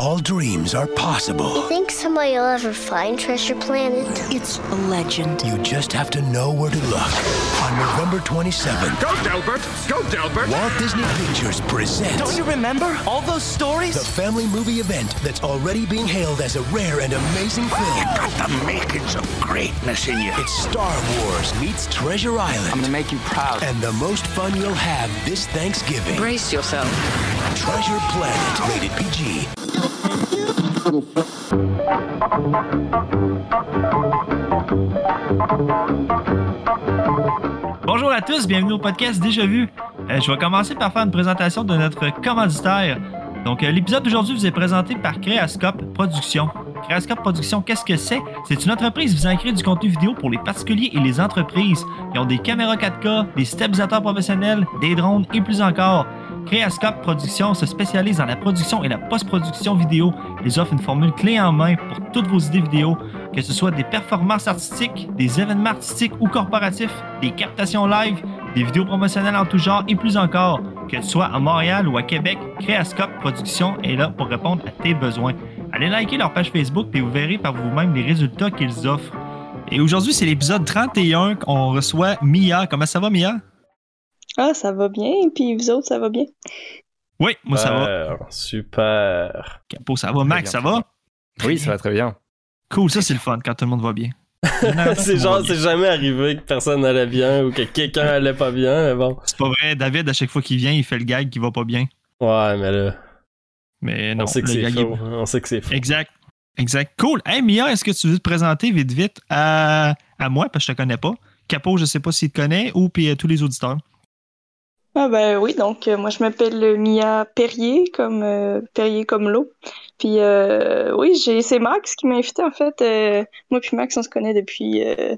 all dreams are possible. You think somebody will ever find Treasure Planet? It's a legend. You just have to know where to look. On November 27th, Go, Delbert! Go, Delbert! Walt Disney Pictures presents Don't you remember all those stories? the family movie event that's already being hailed as a rare and amazing film. You Got the makings of greatness in you. It's Star Wars meets Treasure Island. I'm gonna make you proud. And the most fun you'll have this Thanksgiving. Brace yourself. Treasure Planet, rated PG. Bonjour à tous, bienvenue au podcast Déjà Vu. Euh, je vais commencer par faire une présentation de notre commanditaire. Donc, euh, l'épisode d'aujourd'hui vous est présenté par Creascope Productions. Creascope Productions, qu'est-ce que c'est? C'est une entreprise visant à créer du contenu vidéo pour les particuliers et les entreprises. Ils ont des caméras 4K, des stabilisateurs professionnels, des drones et plus encore. Creascope Productions se spécialise dans la production et la post-production vidéo. Ils offrent une formule clé en main pour toutes vos idées vidéo, que ce soit des performances artistiques, des événements artistiques ou corporatifs, des captations live, des vidéos promotionnelles en tout genre et plus encore. Que ce soit à Montréal ou à Québec, Creascope Productions est là pour répondre à tes besoins. Allez liker leur page Facebook et vous verrez par vous-même les résultats qu'ils offrent. Et aujourd'hui, c'est l'épisode 31 qu'on reçoit Mia. Comment ça va, Mia? Ah, ça va bien, puis vous autres, ça va bien? Oui, moi ça va. Super, Super. Capo, ça va. Max, ça va? Oui, ça va très bien. Cool, ça c'est le fun quand tout le monde va bien. c'est genre, c'est jamais arrivé que personne allait bien ou que quelqu'un allait pas bien, mais bon. C'est pas vrai, David, à chaque fois qu'il vient, il fait le gag qui va pas bien. Ouais, mais là, Mais non, on sait que c'est faux. est- On sait que c'est faux. Exact. Exact. Cool. Hey Mia, est-ce que tu veux te présenter vite vite à, à moi, parce que je te connais pas? Capo, je sais pas s'il te connaît, ou puis à tous les auditeurs. Ah ben oui, donc euh, moi je m'appelle euh, Mia Perrier, comme euh, Perrier comme l'eau. Puis euh, oui, j'ai c'est Max qui m'a invité en fait. Euh, moi puis Max on se connaît depuis euh,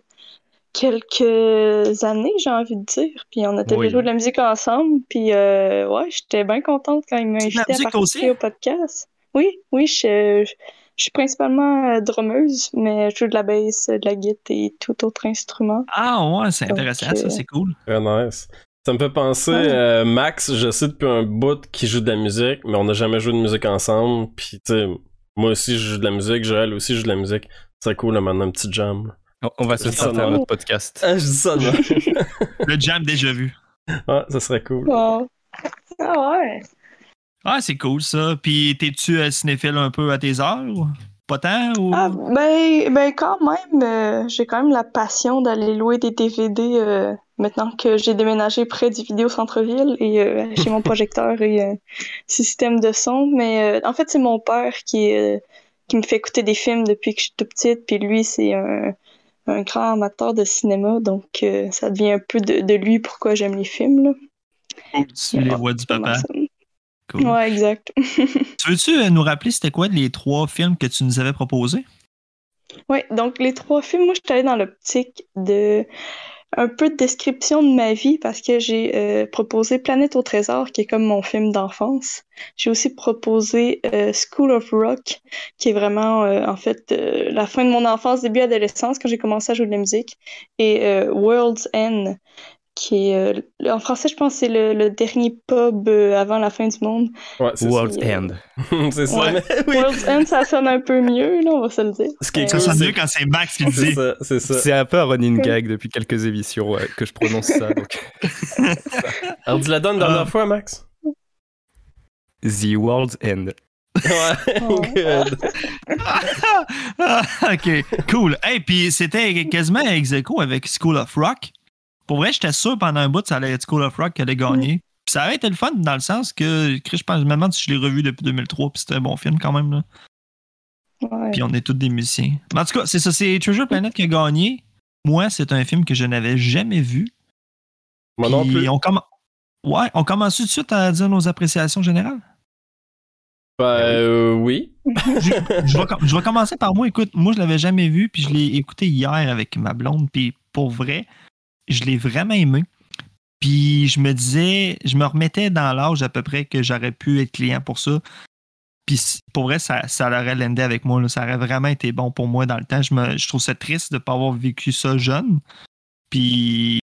quelques années, j'ai envie de dire. Puis on a Oui. joué de la musique ensemble. Puis euh, ouais, j'étais bien contente quand il m'a invité à participer aussi? au podcast. Oui, oui, je, je, je suis principalement euh, drummeuse, mais je joue de la basse, de la guitare et tout autre instrument. Ah ouais, c'est intéressant, euh, ça, c'est cool. Très nice. Ça me fait penser, Ouais. euh, Max, je sais depuis un bout qu'il joue de la musique, mais on n'a jamais joué de musique ensemble. Puis, tu sais, moi aussi, je joue de la musique, Joël aussi joue de la musique. C'est cool, là, maintenant, un petit jam. On, on va se Ça sortir va. à notre podcast. Ah, je dis ça, non? Le jam déjà vu. ouais, ça serait cool. Wow. Ah ouais. Ah, c'est cool ça. Puis t'es-tu euh, cinéphile un peu à tes heures? Pas tant? Ou... Ah, ben, ben quand même, euh, j'ai quand même la passion d'aller louer des DVD euh, maintenant que j'ai déménagé près du vidéo centre-ville et euh, j'ai mon projecteur et euh, système de son. Mais en fait, c'est mon père qui, qui me fait écouter des films depuis que je suis toute petite. Puis lui, c'est un, un grand amateur de cinéma, donc ça devient un peu de, de lui pourquoi j'aime les films. Là. tu les vois du papa? Cool. Ouais, exact. Tu veux-tu euh, nous rappeler c'était quoi les trois films que tu nous avais proposés? Oui, donc les trois films, moi, je suis allée dans l'optique de un peu de description de ma vie parce que j'ai euh, proposé Planète au trésor, qui est comme mon film d'enfance. J'ai aussi proposé euh, School of Rock, qui est vraiment, euh, en fait, la fin de mon enfance, début adolescence, quand j'ai commencé à jouer de la musique. Et World's End, qui est, euh, en français, je pense c'est le, le dernier pub euh, avant la fin du monde. Ouais, World's End. c'est ça, Ouais. oui. World's End, ça sonne un peu mieux, là, on va se le dire. Ce qui est Euh, Ça cool, sonne mieux quand c'est Max qui le dit. c'est ça. C'est un peu un running gag depuis quelques émissions ouais, que je prononce ça. Donc. Alors, dis la donne la dernière fois, Max? The World's End. Ouais, Oh. good. Ok, cool. Hey, puis c'était quasiment ex avec School of Rock. Pour vrai, j'étais sûr pendant un bout que ça allait être School of Rock qui allait gagner. Puis ça aurait été le fun dans le sens que, Chris, je pense, je me demande si je l'ai revu depuis 2003, puis c'était un bon film quand même. Là. Ouais. Puis on est tous des musiciens. Mais en tout cas, c'est ça, c'est Treasure Planet qui a gagné. Moi, c'est un film que je n'avais jamais vu. Moi non Puis plus. On comm- Ouais, on commence tout de suite à dire nos appréciations générales. Ben, euh, oui. je, je vais, je vais commencer par moi. Écoute, moi, je l'avais jamais vu, puis je l'ai écouté hier avec ma blonde, puis pour vrai, je l'ai vraiment aimé. Puis je me disais, je me remettais dans l'âge à peu près que j'aurais pu être client pour ça. Puis pour vrai, ça, ça aurait landé avec moi. Ça aurait vraiment été bon pour moi dans le temps. Je, me, je trouve ça triste de ne pas avoir vécu ça jeune. Puis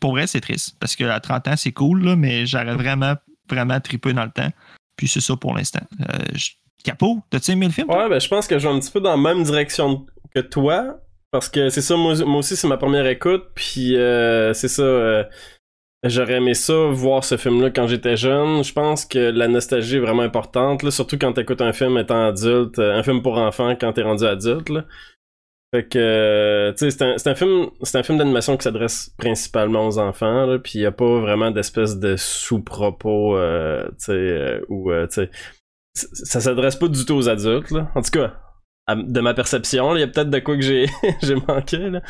pour vrai, c'est triste. Parce qu'à 30 ans, c'est cool, mais j'aurais vraiment, vraiment trippé dans le temps. Puis c'est ça pour l'instant. Euh, je- Capo, t'as-tu aimé le film? Ouais, ben je pense que je vais un petit peu dans la même direction que toi. Parce que c'est ça, moi, aussi, c'est ma première écoute. Puis euh, c'est ça. euh, J'aurais aimé ça, voir ce film-là quand j'étais jeune. Je pense que la nostalgie est vraiment importante, là, surtout quand t'écoutes un film étant adulte, euh, un film pour enfants quand t'es rendu adulte. Là. Fait que, tu sais, c'est un, un film, un film d'animation qui s'adresse principalement aux enfants, puis y a pas vraiment d'espèce de sous-propos, euh, tu sais, ou, tu sais, ça s'adresse pas du tout aux adultes, là. En tout cas, de ma perception, il y a peut-être de quoi que j'ai j'ai manqué, là.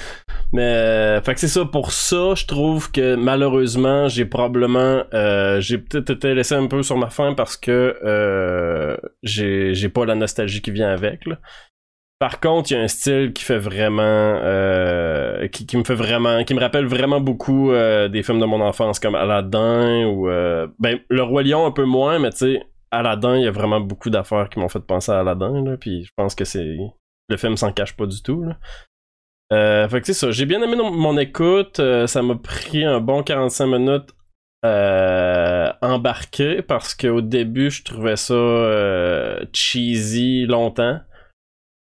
Mais, euh, fait que c'est ça, pour ça, je trouve que malheureusement, j'ai probablement, euh, j'ai peut-être été laissé un peu sur ma faim parce que euh, j'ai j'ai pas la nostalgie qui vient avec, là. Par contre, il y a un style qui fait vraiment, euh, qui, qui me fait vraiment, qui me rappelle vraiment beaucoup euh, des films de mon enfance comme Aladdin ou, euh, ben, Le Roi Lion un peu moins, mais tu sais, Aladdin, il y a vraiment beaucoup d'affaires qui m'ont fait penser à Aladdin, là, puis je pense que c'est, le film s'en cache pas du tout, là. Euh, fait que c'est ça, j'ai bien aimé mon, écoute, euh, ça m'a pris un bon 45 minutes euh, embarqué parce qu'au début je trouvais ça cheesy longtemps.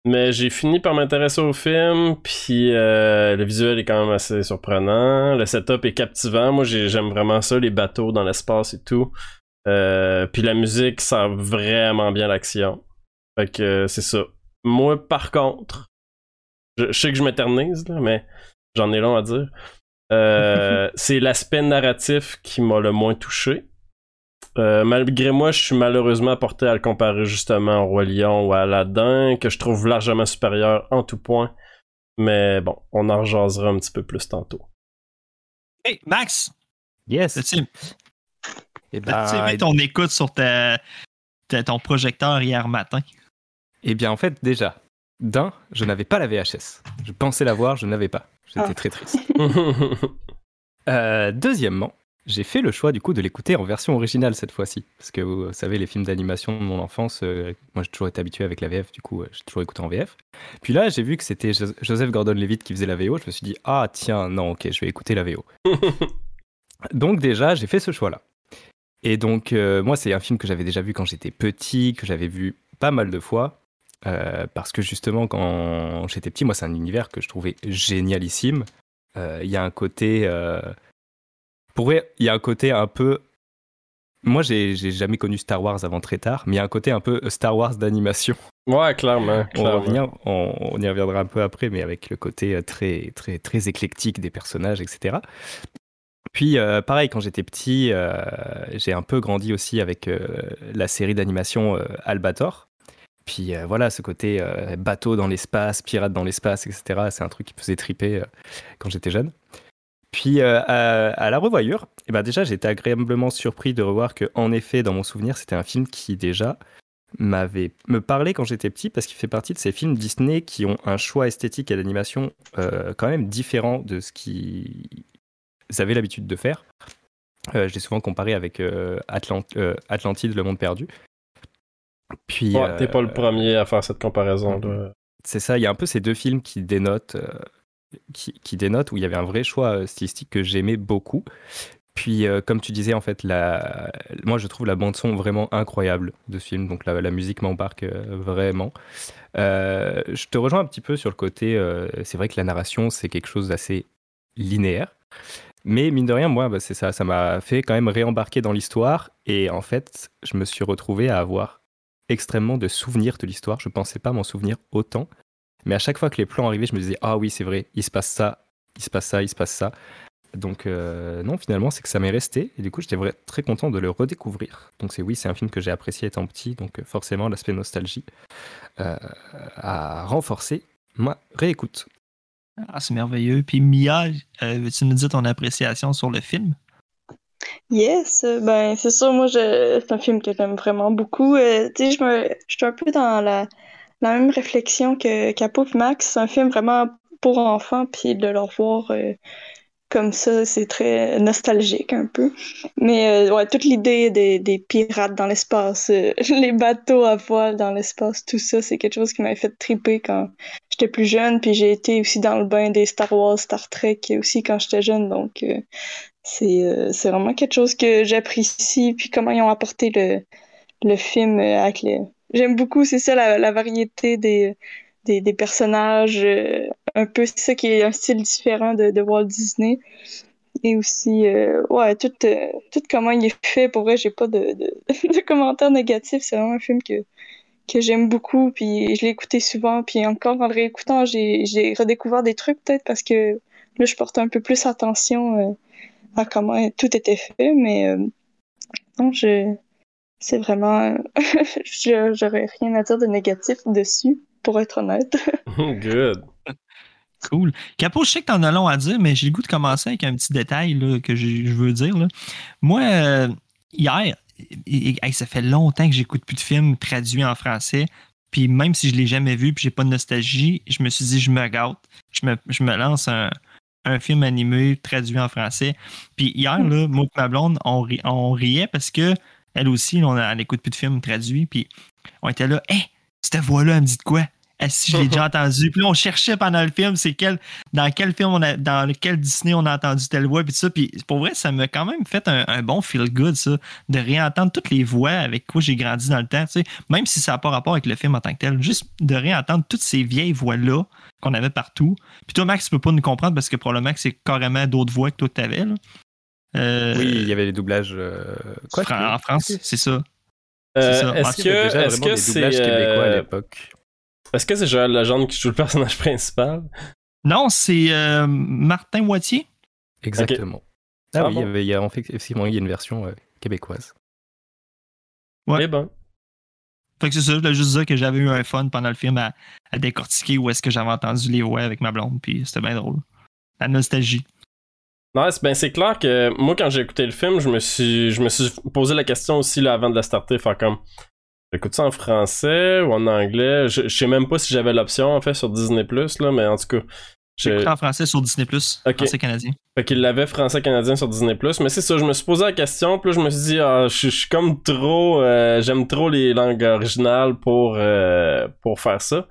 Mais j'ai fini par m'intéresser au film, puis le visuel est quand même assez surprenant. Le setup est captivant. Moi, j'ai- j'aime vraiment ça, les bateaux dans l'espace et tout. Euh, puis la musique sert vraiment bien l'action. Fait que euh, c'est ça. Moi, par contre, je, je sais que je m'éternise, là, mais j'en ai long à dire. Euh, c'est l'aspect narratif qui m'a le moins touché. Euh, malgré moi, je suis malheureusement porté à le comparer justement au Roi Lion ou à Aladdin, que je trouve largement supérieur en tout point. Mais bon, on en rejasera un petit peu plus tantôt. Hey, Max, Yes. Et t'as-tu aimé ton écoute sur ta, ta- ton projecteur hier matin? Eh bien, en fait, déjà, d'un, je n'avais pas la VHS. Je pensais l'avoir, je n'avais pas. J'étais Ah. très triste. Euh, deuxièmement, j'ai fait le choix du coup de l'écouter en version originale cette fois-ci. Parce que vous savez, les films d'animation de mon enfance, euh, moi j'ai toujours été habitué avec la VF, du coup euh, j'ai toujours écouté en VF. Puis là, j'ai vu que c'était Jo- Joseph Gordon-Levitt qui faisait la VO. Je me suis dit, ah tiens, non, ok, je vais écouter la VO. donc déjà, j'ai fait ce choix-là. Et donc, euh, moi, c'est un film que j'avais déjà vu quand j'étais petit, que j'avais vu pas mal de fois. euh, parce que justement, quand j'étais petit, moi, c'est un univers que je trouvais génialissime. Euh, Il y a un côté. Pour vrai, il y a un côté un peu. Moi, j'ai jamais connu Star Wars avant très tard, mais il y a un côté un peu Star Wars d'animation. ouais, clairement. On, revient, on, on y reviendra un peu après, mais avec le côté très, très, très éclectique des personnages, etc. Puis, euh, pareil, quand j'étais petit, euh, j'ai un peu grandi aussi avec euh, la série d'animation Albator. Puis voilà, ce côté bateau dans l'espace, pirate dans l'espace, etc. C'est un truc qui me faisait triper quand j'étais jeune. Puis à, la revoyure, eh ben déjà j'étais agréablement surpris de revoir que, en effet, dans mon souvenir, c'était un film qui déjà m'avait me parlait quand j'étais petit parce qu'il fait partie de ces films Disney qui ont un choix esthétique et d'animation quand même différent de ce qu'ils avaient l'habitude de faire. Euh, je l'ai souvent comparé avec euh, Atlant- euh, Atlantide, le monde perdu. Puis, Ouais, t'es pas le premier à faire cette comparaison là. c'est ça, il y a un peu ces deux films qui dénotent, qui, qui dénotent où il y avait un vrai choix stylistique que j'aimais beaucoup. Puis, comme tu disais, en fait, la... moi je trouve la bande-son vraiment incroyable de ce film, donc la, la musique m'embarque vraiment. Euh, je te rejoins un petit peu sur le côté, euh, c'est vrai que la narration c'est quelque chose d'assez linéaire, mais mine de rien, moi, bah, c'est ça, ça m'a fait quand même réembarquer dans l'histoire, et en fait, je me suis retrouvé à avoir extrêmement de souvenirs de l'histoire. Je pensais pas m'en souvenir autant. Mais à chaque fois que les plans arrivaient, je me disais Ah oui, c'est vrai, il se passe ça, il se passe ça, il se passe ça. Donc, euh, non, finalement, c'est que ça m'est resté. Et du coup, j'étais très content de le redécouvrir. Donc, c'est oui, c'est un film que j'ai apprécié étant petit. Donc, euh, forcément, l'aspect nostalgie euh, a renforcé ma réécoute. Ah, c'est merveilleux. Puis Mia, euh, veux-tu nous dire ton appréciation sur le film? Yes, ben c'est sûr, moi c'est un film que j'aime vraiment beaucoup. Euh, tu sais, je suis un peu dans la, la même réflexion que Capo Max. C'est un film vraiment pour enfants, puis de le revoir euh, comme ça, c'est très nostalgique un peu. Mais euh, ouais, toute l'idée des, des pirates dans l'espace, euh, les bateaux à voile dans l'espace, tout ça, c'est quelque chose qui m'avait fait triper quand j'étais plus jeune. Puis j'ai été aussi dans le bain des Star Wars, Star Trek aussi quand j'étais jeune, donc euh, c'est c'est vraiment quelque chose que j'apprécie. Puis comment ils ont apporté le, le film avec le, j'aime beaucoup, c'est ça, la, la variété des, des, personnages. euh, un peu, ça qui est un style différent de, Walt Disney. Et aussi, euh, ouais, tout, euh, comment il est fait. Pour vrai, j'ai pas de, commentaires négatifs. C'est vraiment un film que, que j'aime beaucoup. Puis je l'ai écouté souvent. Puis encore en le réécoutant, j'ai, redécouvert des trucs peut-être parce que là, je porte un peu plus attention euh, à comment tout était fait. Mais non, je, c'est vraiment, j'aurais rien à dire de négatif dessus, pour être honnête. Good. Cool. Capo, je sais que t'en as long à dire, mais j'ai le goût de commencer avec un petit détail là, que je veux dire. là. Moi, euh, hier, et- et- hey, ça fait longtemps que j'écoute plus de films traduits en français. Puis même si je l'ai jamais vu puis j'ai pas de nostalgie, je me suis dit, je me gâte. Je me, je me lance un, un film animé traduit en français. Puis hier, là, moi et ma blonde, on, ri- on riait parce que elle aussi, on a- elle écoute plus de films traduits. Puis on était là, hé, cette voix-là, elle me dit de quoi? Ah, si je l'ai déjà entendu. Puis là, on cherchait pendant le film, c'est quel, dans quel film on a, dans lequel Disney on a entendu telle voix, puis tout ça. Puis pour vrai, ça m'a quand même fait un, un bon feel good, ça, de réentendre toutes les voix avec quoi j'ai grandi dans le temps, tu sais, même si ça n'a pas rapport avec le film en tant que tel, juste de réentendre toutes ces vieilles voix-là qu'on avait partout. Puis toi, Max, tu peux pas nous comprendre parce que probablement que c'est carrément d'autres voix que toi que t'avais, là. Euh, Oui, il y avait les doublages. euh, Quoi Fran- en France, c'est ça. Euh, C'est ça. Est-ce que, des doublages c'est, québécois à euh, l'époque. Est-ce que c'est Joël Legendre qui joue le personnage principal? Non, c'est euh, Martin Moitié. Exactement. Ah, Ah oui, bon? il y avait, il y a, en fait, effectivement, il y a une version euh, québécoise. Ouais. Eh ben. Fait que c'est ça, je voulais juste dire que j'avais eu un fun pendant le film à, à décortiquer où est-ce que j'avais entendu les voix avec ma blonde, puis c'était bien drôle. La nostalgie. Non, c'est, ben, c'est clair que moi, quand j'ai écouté le film, je me suis, je me suis posé la question aussi là, avant de la starter. Faire comme, j'écoute ça en français ou en anglais. Je, je sais même pas si j'avais l'option en fait sur Disney là, mais en tout cas, écouté en français sur Disney+, Ok. français canadien. Fait qu'il l'avait français-canadien sur Disney+. Mais c'est ça, je me suis posé la question, puis là, je me suis dit, ah, je, je suis comme trop... euh, J'aime trop les langues originales pour, euh, pour faire ça.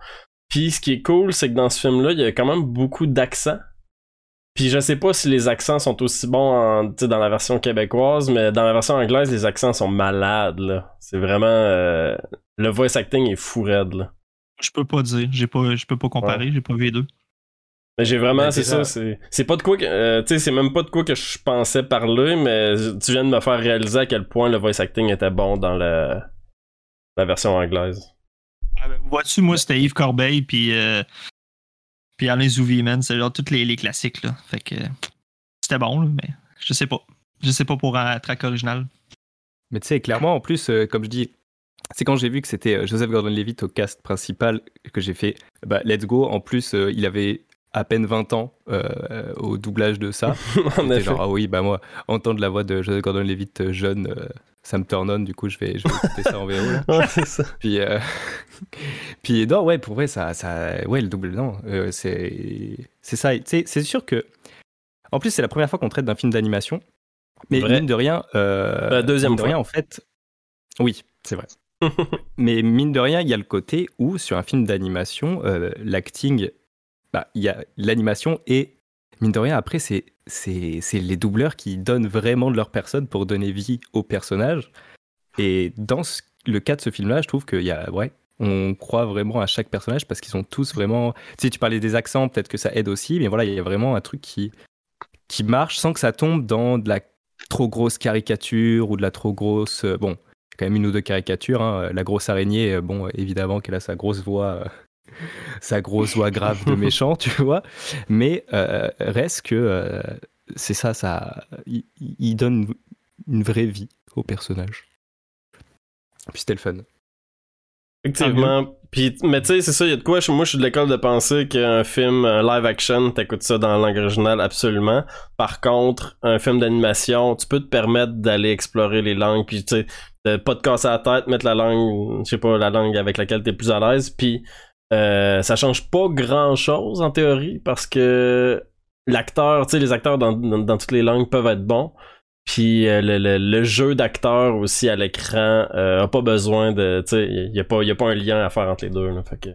Puis ce qui est cool, c'est que dans ce film-là, il y a quand même beaucoup d'accents. Puis je sais pas si les accents sont aussi bons en, dans la version québécoise, mais dans la version anglaise, les accents sont malades, là. C'est vraiment... euh, le voice acting est fou raide, là. Je peux pas dire, j'ai pas, je peux pas comparer, j'ai pas vu les deux. Mais j'ai vraiment, Ben, c'est déjà- ça, c'est, c'est pas de quoi que, euh, tu sais, c'est même pas de quoi que je pensais parler, mais tu viens de me faire réaliser à quel point le voice acting était bon dans la, la version anglaise. Ah ben, Vois-tu, moi, c'était Yves Corbeil, puis, euh, puis Alain Zouvi, man. C'est genre tous les, les classiques, là. Fait que c'était bon, là, mais je sais pas. Je sais pas pour un track original. Mais tu sais, clairement, en plus, euh, comme je dis, c'est quand j'ai vu que c'était euh, Joseph Gordon-Levitt au cast principal que j'ai fait, bah, let's go. En plus, euh, il avait à peine 20 ans euh, euh, au doublage de ça. genre, ah oui, bah moi, entendre la voix de Joseph Gordon-Levitt euh, jeune, euh, ça me turn on, du coup, je vais, je vais écouter ça en VO. là. Ouais, c'est ça. Puis, euh, puis non, ouais, pour vrai, ça, ça, ouais, le double, non, euh, c'est, c'est ça. C'est sûr que, en plus, c'est la première fois qu'on traite d'un film d'animation, mais Vrai. mine de rien, euh, La deuxième mine de fois. rien, en fait, oui, c'est vrai. mais mine de rien, il y a le côté où sur un film d'animation, euh, l'acting, bah, il y a l'animation et mine de rien, après, c'est, les doubleurs qui donnent vraiment de leur personne pour donner vie au personnage. Et dans le cas de ce film-là, je trouve qu'il y a, ouais, on croit vraiment à chaque personnage parce qu'ils sont tous vraiment. Sais, tu parlais des accents, peut-être que ça aide aussi, mais voilà, il y a vraiment un truc qui, qui marche sans que ça tombe dans de la trop grosse caricature ou de la trop grosse. euh, Bon, quand même une ou deux caricatures. hein. La grosse araignée, euh, bon, évidemment qu'elle a sa grosse voix. Euh, sa grosse voix grave de méchant, tu vois. Mais euh, reste que euh, c'est ça, ça. Il, il donne une vraie vie au personnage. Puis c'était le fun. Effectivement. Puis, mais tu sais, c'est ça, il y a de quoi. je- Moi, je suis de l'école de penser qu'un film un live action, t'écoutes ça dans la langue originale, absolument. Par contre, un film d'animation, tu peux te permettre d'aller explorer les langues, puis tu sais, de pas te casser la tête, mettre la langue, je sais pas, la langue avec laquelle t'es plus à l'aise, puis euh, ça change pas grand chose en théorie, parce que l'acteur, tu sais, les acteurs dans, dans, dans toutes les langues peuvent être bons. Puis euh, le, le, le jeu d'acteur aussi à l'écran euh, a pas besoin de. Tu sais, il y a, pas- y a pas un lien à faire entre les deux. Là, fait que...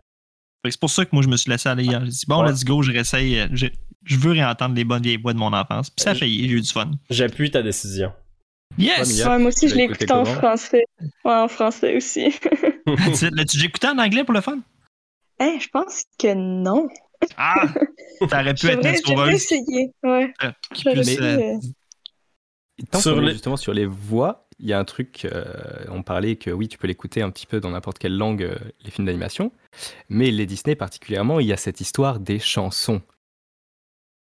C'est pour ça que moi, je me suis laissé aller hier. J'ai dit, bon, Ouais. let's go, je réessaye. euh, Je, je veux réentendre les bonnes vieilles voix de mon enfance. Puis ça a failli, j'ai eu du fun. J'appuie ta décision. Yes! Ouais, moi aussi, je l'ai écouté en français. Ouais, en français aussi. Tu- L'as-tu écouté en anglais pour le fun? Hein, je pense que non. Ah! T'aurais pu être une sauveuse essayer. Ouais. euh, pu, euh, Tant Sur les- justement sur les voix, il y a un truc, euh, on parlait que oui, tu peux l'écouter un petit peu dans n'importe quelle langue, euh, les films d'animation, mais les Disney particulièrement, il y a cette histoire des chansons.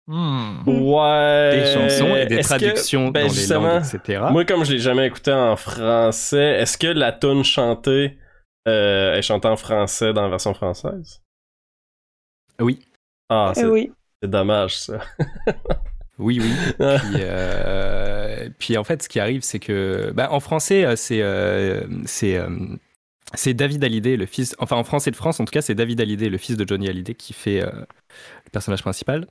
hmm. Ouais. Des chansons et des Est-ce que- traductions ben, dans les langues, etc. Moi, comme je l'ai jamais écouté en français, est-ce que la tune chantée euh, est chantée en français dans la version française? Oui, Ah, c'est oui. c'est dommage, ça. oui, oui. puis, euh, puis en fait, ce qui arrive, c'est que, bah, en français, euh, c'est euh, c'est euh, c'est David Hallyday, le fils. Enfin, en français de France, en tout cas, c'est David Hallyday, le fils de Johnny Hallyday, qui fait euh, le personnage principal.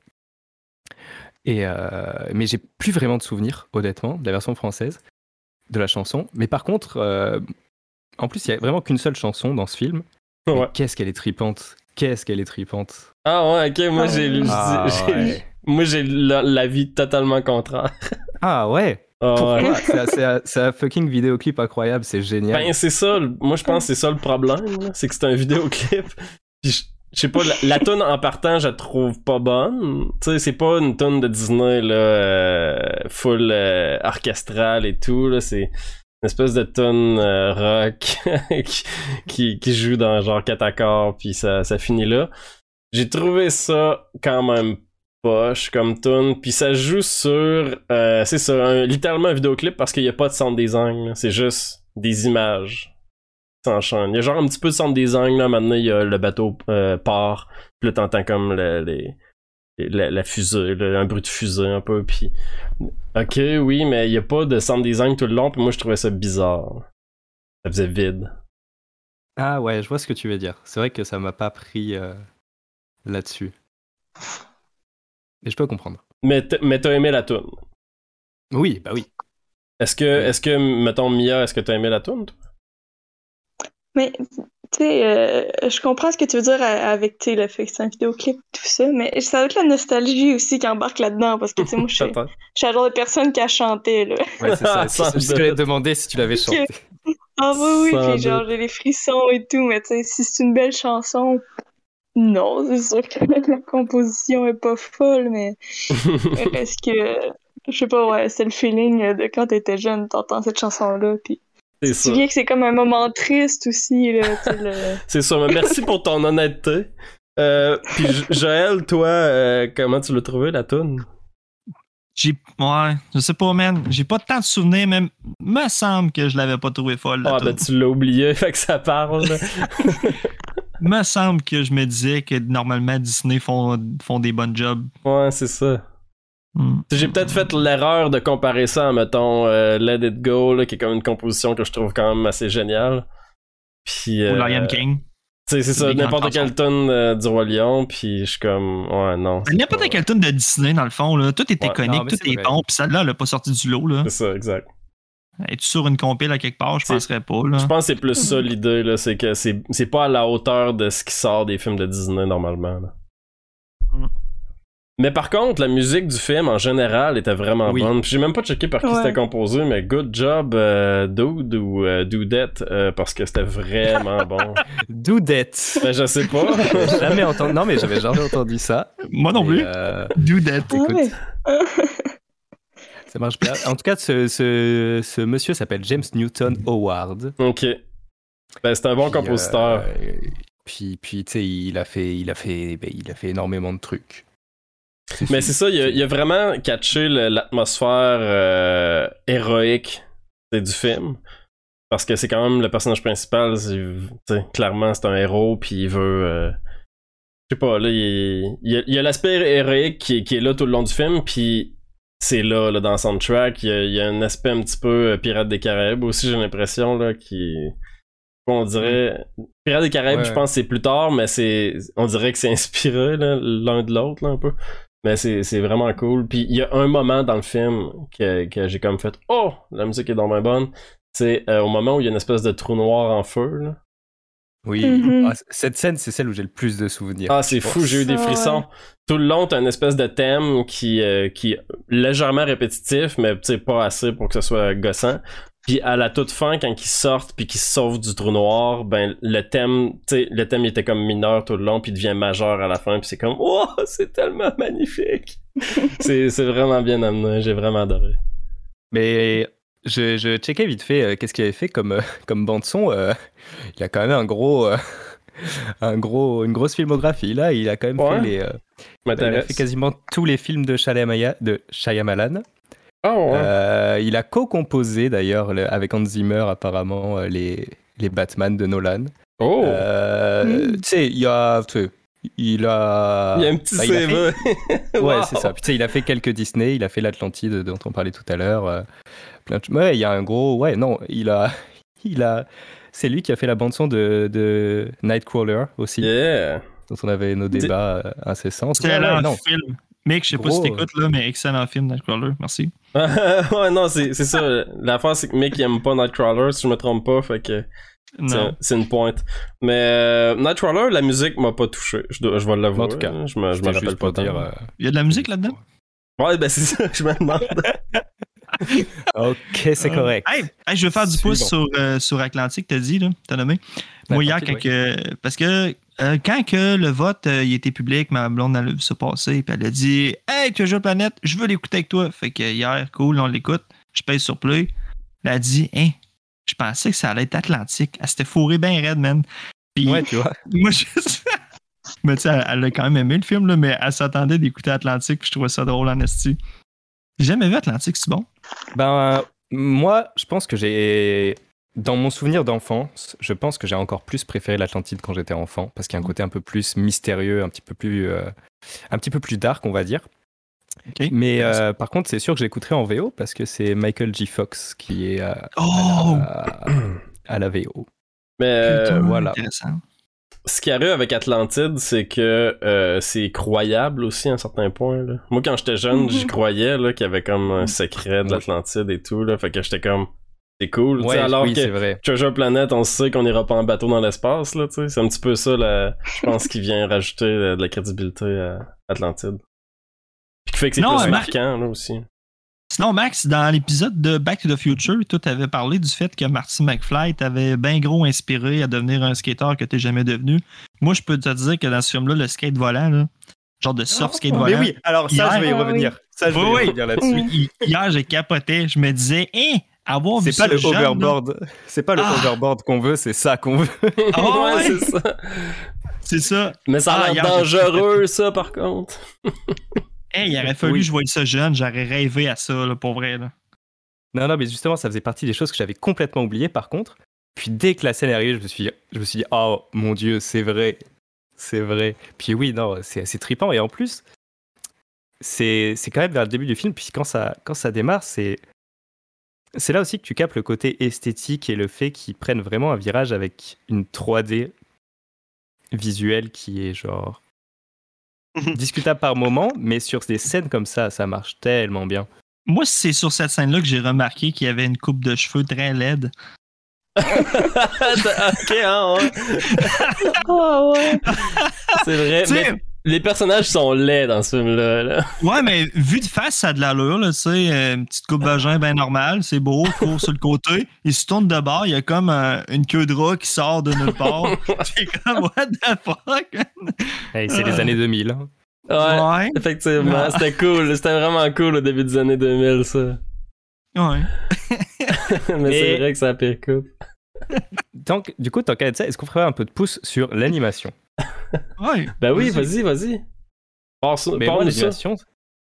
Et euh, mais j'ai plus vraiment de souvenirs, honnêtement, de la version française de la chanson. Mais par contre, euh, en plus, il y a vraiment qu'une seule chanson dans ce film. Ouais. Qu'est-ce qu'elle est tripante Qu'est-ce qu'elle est tripante Ah ouais, ok, moi Ah. j'ai Ah, j'ai- ouais. moi j'ai la- l'avis totalement contraire. Ah ouais Ah ouais. C'est un- c'est un- c'est un fucking vidéoclip incroyable, c'est génial. Ben c'est ça, le- moi je pense que c'est ça le problème, c'est que c'est un vidéoclip. Puis je je sais pas, la, la tune en partant, je la trouve pas bonne. Tu sais, c'est pas une tune de Disney là, euh, full euh, orchestrale et tout. Là, c'est une espèce de tune euh, rock qui, qui, joue dans genre quatre accords, puis ça, ça finit là. J'ai trouvé ça quand même poche comme tune, puis ça joue sur, euh, c'est ça, littéralement un vidéoclip parce qu'il y a pas de sound design. C'est juste des images s'enchaînent. Il y a genre un petit peu de sound design, là, maintenant il y a le bateau euh, part, puis là t'entends comme le- les, les- la, la fusée, là, un bruit de fusée un peu, puis ok, oui, mais il y a pas de sound design tout le long, puis moi je trouvais ça bizarre. Ça faisait vide. Ah ouais, je vois ce que tu veux dire. C'est vrai que ça m'a pas pris euh, là-dessus. Mais je peux comprendre. Mais t'as aimé la tune. Oui, bah oui. Est-ce que, est-ce que, mettons Mia, est-ce que t'as aimé la tune, toi? Mais, tu sais, euh, je comprends ce que tu veux dire avec, tu sais, le fait que c'est un vidéoclip, tout ça, mais ça doit être la nostalgie aussi qui embarque là-dedans, parce que, tu sais, moi, je suis je suis le genre de personne qui a chanté, là. Ouais, c'est ça. J'allais te demander si tu l'avais chanté. Ah oui, oui, puis genre, j'ai les frissons et tout, mais tu sais, si c'est une belle chanson, non, c'est sûr que la composition est pas folle, mais est-ce que, je sais pas, ouais, c'est le feeling de quand t'étais jeune, t'entends cette chanson-là, puis C'est tu ça. souviens que c'est comme un moment triste aussi, là, le... C'est ça, mais merci pour ton honnêteté. Euh, puis Jo- Joël, toi, euh, comment tu l'as trouvé la tune? J'ai. Ouais, je sais pas, man. J'ai pas tant de souvenirs, mais me semble que je l'avais pas trouvé folle. la Ah ben toune. tu l'as oublié, fait que ça parle. Me semble que je me disais que normalement Disney font, font des bonnes jobs. ouais, c'est ça. Hmm. J'ai peut-être fait l'erreur de comparer ça à, mettons, euh, Let It Go, là, qui est comme une composition que je trouve quand même assez géniale. Puis, Ou euh, Lion King. c'est ça, n'importe quelle tune euh, du Roi Lion, puis je suis comme, ouais, non. N'importe pas- quelle tune de Disney, dans le fond, là. Tout est Ouais, iconique, non, tout est bon, puis celle-là, elle a pas sorti du lot, là. C'est ça, exact. Es-tu sur une compile à quelque part? Je penserais pas, là. Je pense que c'est plus ça l'idée, là, c'est que c'est c'est pas à la hauteur de ce qui sort des films de Disney normalement. là. Mm. Mais par contre, la musique du film en général était vraiment Oui. bonne. Puis J'ai même pas checké par qui Ouais. c'était composé, mais good job, euh, Dude ou euh, Dudette, euh, parce que c'était vraiment bon. Doudette. Ben, je sais pas. J'avais jamais entendu. Non, mais j'avais jamais entendu ça. Moi non plus. euh, Do that. Ah écoute, ouais. ça marche bien. En tout cas, ce, ce, ce monsieur s'appelle James Newton Howard. ok. Ben, c'est un bon Puis, compositeur. euh, puis, puis tu sais, il a fait, il a fait, ben, il a fait énormément de trucs. Mais c'est ça, il a, il a vraiment catché l'atmosphère euh, héroïque du film. Parce que c'est quand même le personnage principal, clairement c'est un héros, puis il veut... euh, je sais pas, là, il, y a, l'aspect héroïque qui, est- qui est là tout le long du film, puis c'est là, là, dans le soundtrack, il y a, il y a un aspect un petit peu euh, Pirate des Caraïbes aussi, j'ai l'impression, là, qui... On dirait... Pirates des Caraïbes, Ouais. je pense que c'est plus tard, mais c'est... On dirait que c'est inspiré, l'un de l'autre, là, un peu. Mais c'est, c'est vraiment cool. Puis il y a un moment dans le film que, que j'ai comme fait Oh, la musique est dans ma bonne. C'est euh, au moment où il y a une espèce de trou noir en feu. Là. Oui. Mhm. Ah, cette scène, c'est celle où j'ai le plus de souvenirs. Ah, c'est fou, j'ai eu des Ah, frissons. ouais. Tout le long, t'as une espèce de thème qui, euh, qui est légèrement répétitif, mais tu sais, pas assez pour que ce soit gossant. Puis à la toute fin, quand ils sortent puis qu'ils se sauvent du trou noir, ben le thème, tu sais, le thème il était comme mineur tout le long puis il devient majeur à la fin puis c'est comme oh c'est tellement magnifique. c'est c'est vraiment bien amené, j'ai vraiment adoré. Mais je, je checkais vite fait euh, qu'est-ce qu'il avait fait comme, euh, comme bande-son. euh, il a quand même un gros, un gros, une grosse filmographie. Là, il a quand même Ouais. fait les. il a M'intéresse. fait quasiment tous les films de Shyamaya- de Shyamalan. Ouais. Euh, il a co-composé d'ailleurs le- avec Hans Zimmer apparemment euh, les, les Batman de Nolan. oh. Euh, Mm. Tu sais, il y a. tu sais, Il a. il y a un petit bah, CV. Ouais, Wow. c'est ça. Puis, tu sais, il a fait quelques Disney, il a fait l'Atlantide dont on parlait tout à l'heure. euh, plein de... Ouais, il y a un gros. Ouais, non, il a. Il a. C'est lui qui a fait la bande-son de, de Nightcrawler aussi, Yeah. dont on avait nos débats incessants. Ouais, ouais, non. film. Mec, je sais pas si t'écoutes là, mais excellent film, Nightcrawler. Merci. ouais, non, c'est c'est ça. L'affaire, c'est que Mick, il aime pas Nightcrawler, si je me trompe pas, fait que c'est- Non. c'est une pointe. Mais euh, Nightcrawler, la musique m'a pas touché. Je, dois- je vais l'avouer. En tout cas, je me, je me rappelle pas dire. euh, Il y a de la musique là-dedans? Ouais, ben c'est ça, je me demande. Ok, c'est Euh, correct. Hey, hey, je veux faire du pouce sur, euh, sur Atlantique, t'as dit, là, t'as nommé. Moi, hier, quand que- parce que euh, quand que le vote euh, il était public, ma blonde elle a vu ça passer, puis elle a dit Hey, tu joues Planète, je veux l'écouter avec toi. Fait que hier, cool, on l'écoute. Je pèse sur play. Elle a dit Hein, je pensais que ça allait être Atlantique. Elle s'était fourrée bien raide, man. Puis Ouais, tu vois. moi, je. mais tu sais, elle, elle a quand même aimé le film, là, mais elle s'attendait d'écouter Atlantique, puis je trouvais ça drôle en esti. J'ai jamais vu Atlantique, c'est bon? Ben, moi, je pense que j'ai. Dans mon souvenir d'enfance, je pense que j'ai encore plus préféré l'Atlantide quand j'étais enfant, parce qu'il y a un côté un peu plus mystérieux, un petit peu plus, euh, un petit peu plus dark, on va dire. Mais euh, par contre, c'est sûr que je l'écouterai en VO, parce que c'est Michael G. Fox qui est euh, Oh! à, à la VO. Mais euh, Putain, voilà. Ce qui arrive avec Atlantide, c'est que euh, c'est croyable aussi à un certain point. Là. Moi, quand j'étais jeune, j'y croyais là, qu'il y avait comme un secret de l'Atlantide et tout. Là, fait que j'étais comme, c'est cool. tu sais, Ouais, alors oui, que vrai. Treasure Planet, on sait qu'on ira pas en bateau dans l'espace. là, tu sais. C'est un petit peu ça, là, je pense, qui vient rajouter euh, de la crédibilité à Atlantide. Puis qui fait que c'est plus euh, marquant là, aussi. Sinon, Max, dans l'épisode de Back to the Future, toi, t'avais parlé du fait que Marty McFly t'avait bien gros inspiré à devenir un skater que t'es jamais devenu. Moi, je peux te dire que dans ce film-là, le skate volant, là, genre de surf skate Mais volant. oui, alors ça, Hier- je vais y Ah revenir. Ça, je vais Oui, y revenir là-dessus. hi- Hier, j'ai capoté. Je me disais, hein, avoir vu C'est pas le jeune, là- overboard. C'est pas le Ah. overboard qu'on veut, c'est ça qu'on veut. Ah ouais, ouais? c'est ça. C'est ça. Mais ça Ah, a hier, l'air dangereux, ça, par contre. Hey, il aurait fallu Oui. que je voie ça jeune. J'aurais rêvé à ça, là, pour vrai. Là. Non, non, mais justement, ça faisait partie des choses que j'avais complètement oubliées par contre. Puis dès que la scène est arrivée, je me suis, je me suis dit, oh mon dieu, c'est vrai. C'est vrai. Puis oui, non, c'est assez trippant. Et en plus, c'est c'est quand même vers le début du film, puis quand ça, quand ça démarre, c'est. C'est là aussi que tu capes le côté esthétique et le fait qu'ils prennent vraiment un virage avec une 3D visuelle qui est genre discutable par moment, mais sur des scènes comme ça, ça marche tellement bien. Moi, c'est sur cette scène-là que j'ai remarqué qu'il y avait une coupe de cheveux très laide. ok, hein, ouais. Ah ouais. C'est vrai. Mais les personnages sont laids dans ce film-là. là. Ouais, mais vu de face, ça a de l'allure, là, tu sais. euh, Une petite coupe jean bien normale, c'est beau, court sur le côté. Il se tourne de bord, il y a comme euh, une queue de rat qui sort de nulle part. c'est comme, what the fuck? Hey, c'est les années 2000. hein. Ouais. Ouais. Effectivement, Ouais. c'était cool. C'était vraiment cool au début des années 2000, ça. Ouais. Mais c'est vrai que ça a pire coupe. Donc, du coup, tant qu'à être ça, est-ce qu'on ferait un peu de pouce sur l'animation? Ouais. Ben oui, Vas-y. vas-y. Parle- Mais moi, Parle-nous ça. l'animation,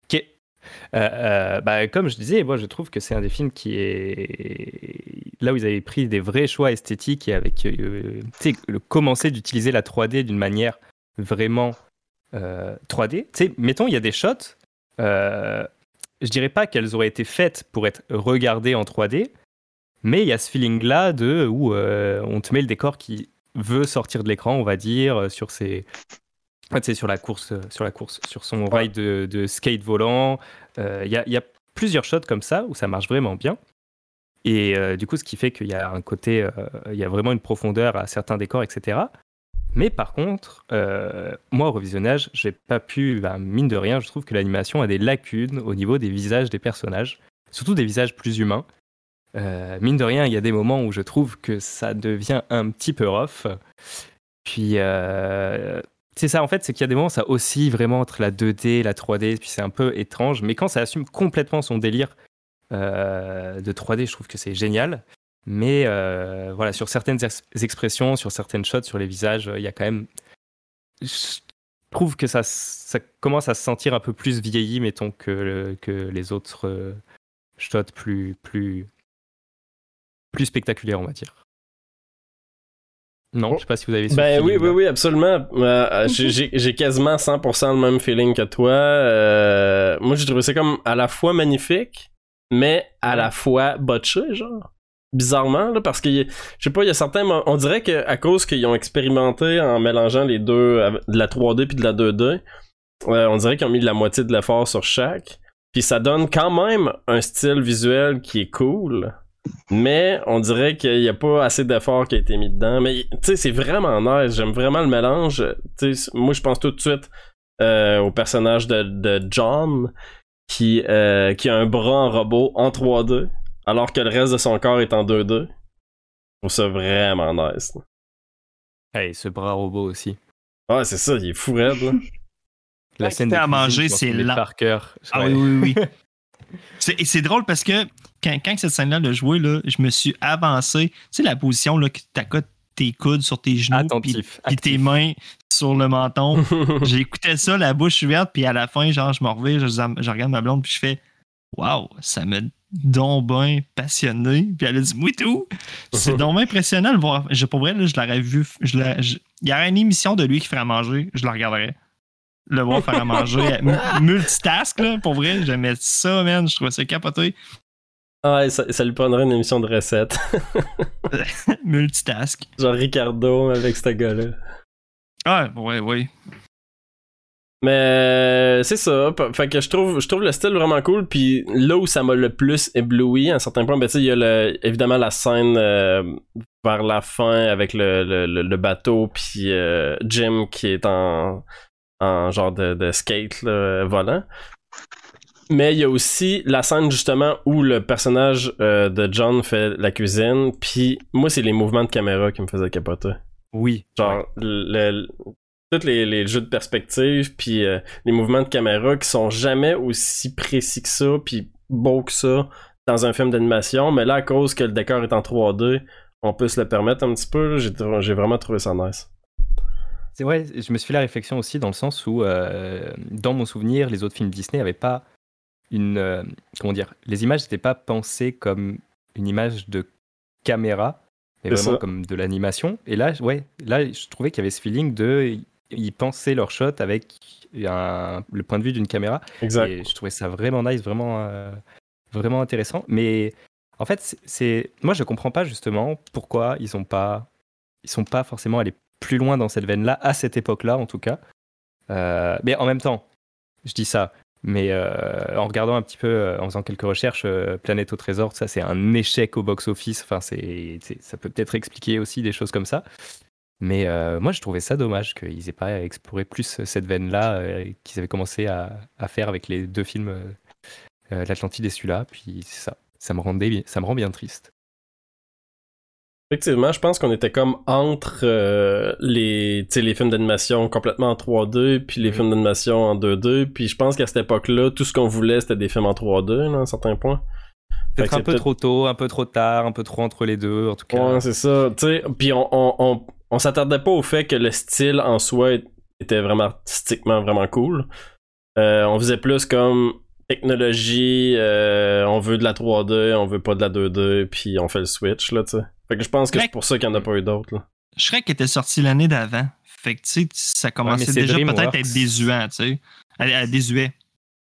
ok. Euh, euh, bah, comme je disais, moi, je trouve que c'est un des films qui est là où ils avaient pris des vrais choix esthétiques et avec euh, le commencer d'utiliser la 3D d'une manière vraiment euh, 3D. Tu sais, mettons, il y a des shots. Euh, je dirais pas qu'elles auraient été faites pour être regardées en 3D, mais il y a ce feeling-là de où euh, on te met le décor qui veut sortir de l'écran, on va dire, euh, sur ses sais, sur la course, euh, sur la course, sur son ride de, de skate volant. Euh, Il y, a, il y a plusieurs shots comme ça où ça marche vraiment bien. Et euh, du coup, ce qui fait qu'il y a un côté, euh, il y a vraiment une profondeur à certains décors, etc. Mais par contre, moi au revisionnage, j'ai pas pu, bah, mine de rien, je trouve que l'animation a des lacunes au niveau des visages des personnages, surtout des visages plus humains. Euh, mine de rien, il y a des moments où je trouve que ça devient un petit peu rough. Puis, euh, c'est ça, en fait, c'est qu'il y a des moments, ça oscille vraiment entre la 2D, la 3D, puis c'est un peu étrange. Mais quand ça assume complètement son délire euh, de 3D, je trouve que c'est génial. Mais voilà, sur certaines ex- expressions, sur certaines shots, sur les visages, il y a quand même. Je trouve que ça, ça commence à se sentir un peu plus vieilli, mettons, que, que les autres shots plus, plus, plus spectaculaires, on va dire. Non, je sais pas si vous avez ce Ben oui, oui, oui, absolument. Euh, j'ai- quasiment 100% le même feeling que toi. Euh, moi, j'ai trouvé ça comme à la fois magnifique, mais à la fois botché, genre. Bizarrement, là, parce que, je sais pas, il y a certains... On dirait que à cause qu'ils ont expérimenté en mélangeant les deux, de la 3D puis de la 2D, euh, on dirait qu'ils ont mis de la moitié de l'effort sur chaque. Puis ça donne quand même un style visuel qui est cool. Mais on dirait qu'il n'y a pas assez d'effort qui a été mis dedans. Mais tu sais, c'est vraiment nice. J'aime vraiment le mélange. Tu sais, moi, je pense tout de suite euh, au personnage de, de John qui, euh, qui a un bras en robot en 3D alors que le reste de son corps est en 2D. Je trouve ça vraiment nice. Hey, ce bras robot aussi. Ouais, c'est ça, il est fou raide. Là. La scène à manger, c'est lent. Par cœur. Ah oui, oui, oui. C'est- Et c'est drôle parce que quand, quand cette scène-là l'a joué, là, je me suis avancé. Tu sais, la position là, que t'accotes tes coudes sur tes genoux, puis tes mains sur le menton. Écouté ça, la bouche ouverte, puis à la fin, genre, je me reviens, je, je regarde ma blonde, puis je fais Waouh, ça me donc bien passionné. Puis elle a dit Oui, tout. C'est donc bien impressionnant de le voir. Je, pour vrai, là, je l'aurais vu. Je l'ai- je- il y aurait une émission de lui qui ferait à manger, je la regarderais. Le voir faire à manger. Multitask, là, pour vrai, j'aimais ça, man. Je trouvais ça capoté. ouais, ça, ça lui prendrait une émission de recettes. multitask. Genre Ricardo avec ce gars-là. Ah, ouais, ouais. Mais euh, c'est ça. Fait que je trouve, je trouve le style vraiment cool. Puis là où ça m'a le plus ébloui à un certain point, ben tu sais, il y a le, évidemment la scène euh, vers la fin avec le, le, le- le bateau, puis euh, Jim qui est en, en genre de, de skate là, volant. Mais il y a aussi la scène justement où le personnage euh, de John fait la cuisine. Puis moi, c'est les mouvements de caméra qui me faisaient capoter. Oui. Genre, le- tous les, les jeux de perspective, puis euh, les mouvements de caméra qui sont jamais aussi précis que ça, puis beaux que ça dans un film d'animation. Mais là, à cause que le décor est en 3D, on peut se le permettre un petit peu. J'ai vraiment trouvé ça nice. C'est vrai, je me suis fait la réflexion aussi dans le sens où, euh, dans mon souvenir, les autres films Disney n'avaient pas une. euh, comment dire Les images n'étaient pas pensées comme une image de caméra, mais C'est vraiment ça. comme de l'animation. Et là, ouais, là, je trouvais qu'il y avait ce feeling de. Ils pensaient leur shot avec un- le point de vue d'une caméra. Exact. Et je trouvais ça vraiment nice, vraiment, euh, vraiment intéressant. Mais en fait, c'est- c'est moi je comprends pas justement pourquoi ils ont pas, ils sont pas forcément allés plus loin dans cette veine-là à cette époque-là en tout cas. Euh, mais en même temps, je dis ça. Mais euh, en regardant un petit peu, euh, en faisant quelques recherches, Planète au Trésor, ça c'est un échec au box-office. Enfin, c'est, ça peut peut-être expliquer aussi des choses comme ça. Mais moi, je trouvais ça dommage qu'ils aient pas exploré plus cette veine-là qu'ils avaient commencé à, à faire avec les deux films, l'Atlantide et celui-là. Puis ça, ça me rendait, ça me rend bien triste. Effectivement, je pense qu'on était comme entre euh, les, les films d'animation complètement en 3D, puis les Mhm. films d'animation en 2D. Puis je pense qu'à cette époque-là, tout ce qu'on voulait, c'était des films en 3D, là, à un certain point. Peut-être un peu trop tôt, un peu trop tard, un peu trop entre les deux, en tout cas. Ouais, c'est ça. Puis on, on, on, on s'attardait pas au fait que le style en soi était vraiment artistiquement vraiment cool. Euh, on faisait plus comme technologie, euh, on veut de la 3D, on veut pas de la 2D, puis on fait le switch, là, tu sais. Fait que je pense que c'est pour ça qu'il y en a pas eu d'autres, là. Shrek était sorti l'année d'avant. Fait que, tu sais, ça commençait déjà peut-être à être désuant, tu sais. À, à désuet.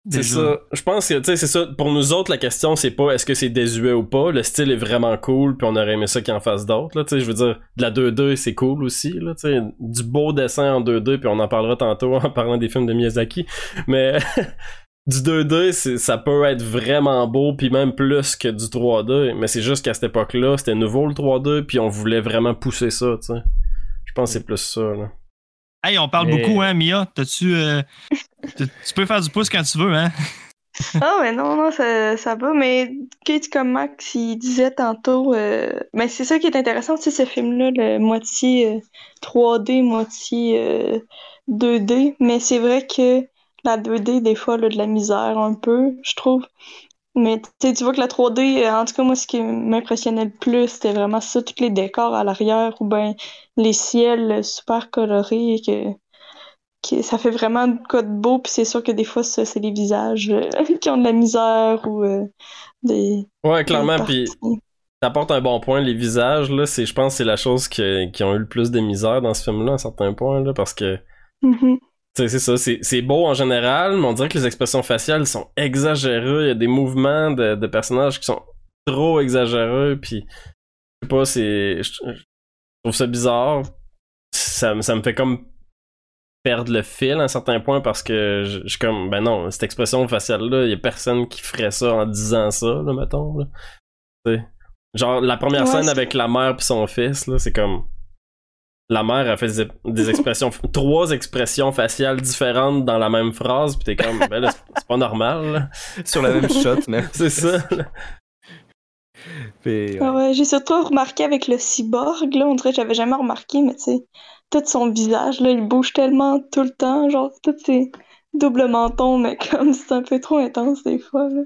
C'est ça. Je pense que, tu sais, c'est ça. Pour nous autres, la question, c'est pas est-ce que c'est désuet ou pas. Le style est vraiment cool, puis on aurait aimé ça qu'il en fasse d'autres, là. Tu sais, je veux dire, de la 2D, c'est cool aussi, là. Tu sais, du beau dessin en 2D, puis on en parlera tantôt en parlant des films de Miyazaki. Mais du 2D, c'est- ça peut être vraiment beau, puis même plus que du 3D. Mais c'est juste qu'à cette époque-là, c'était nouveau le 3D, puis on voulait vraiment pousser ça, tu sais. Je pense que c'est plus ça, là. Hey, on parle Mais- beaucoup, hein, Mia? T'as-tu. euh, tu tu peux faire du pouce quand tu veux, hein? Ah, mais non, non, ça, ça va. Mais Kate, comme Max, il disait tantôt, euh, mais c'est ça qui est intéressant, c'est ce film-là, le moitié euh, 3D, moitié euh, 2D. Mais c'est vrai que la 2D, des fois, elle a de la misère un peu, je trouve. Mais tu vois que la 3D, euh, en tout cas, moi, ce qui m'impressionnait le plus, c'était vraiment ça, tous les décors à l'arrière, ou ben les ciels super colorés, que, que ça fait vraiment de quoi de beau, puis c'est sûr que des fois, ça, c'est les visages euh, qui ont de la misère, ou euh, des... Ouais, clairement, puis t'apportes un bon point. Les visages, là, c'est, je pense, que c'est la chose qui, qui ont eu le plus de misère dans ce film-là, à un certain point, là, parce que Mhm. Sais, c'est ça, c'est, beau en général, mais on dirait que les expressions faciales sont exagérées. Il y a des mouvements de, de personnages qui sont trop exagérés, puis je sais pas, c'est. Je, je trouve ça bizarre. Ça, me- ça me fait comme perdre le fil à un certain point parce que je, suis comme, ben non, cette expression faciale-là, il y a personne qui ferait ça en disant ça, là, mettons. Là. Tu sais. Genre, la première Ouais, scène avec la mère puis son fils, là, c'est comme la mère a fait des, des expressions, trois expressions faciales différentes dans la même phrase, puis t'es comme, ben là, c'est pas normal, là. Sur la même shot, même. C'est ça, ouais. Ah ouais, j'ai surtout remarqué avec le cyborg, là, on dirait que j'avais jamais remarqué, mais tu sais, tout son visage, là, il bouge tellement tout le temps, genre, tout ses double menton, mais comme c'est un peu trop intense des fois, là.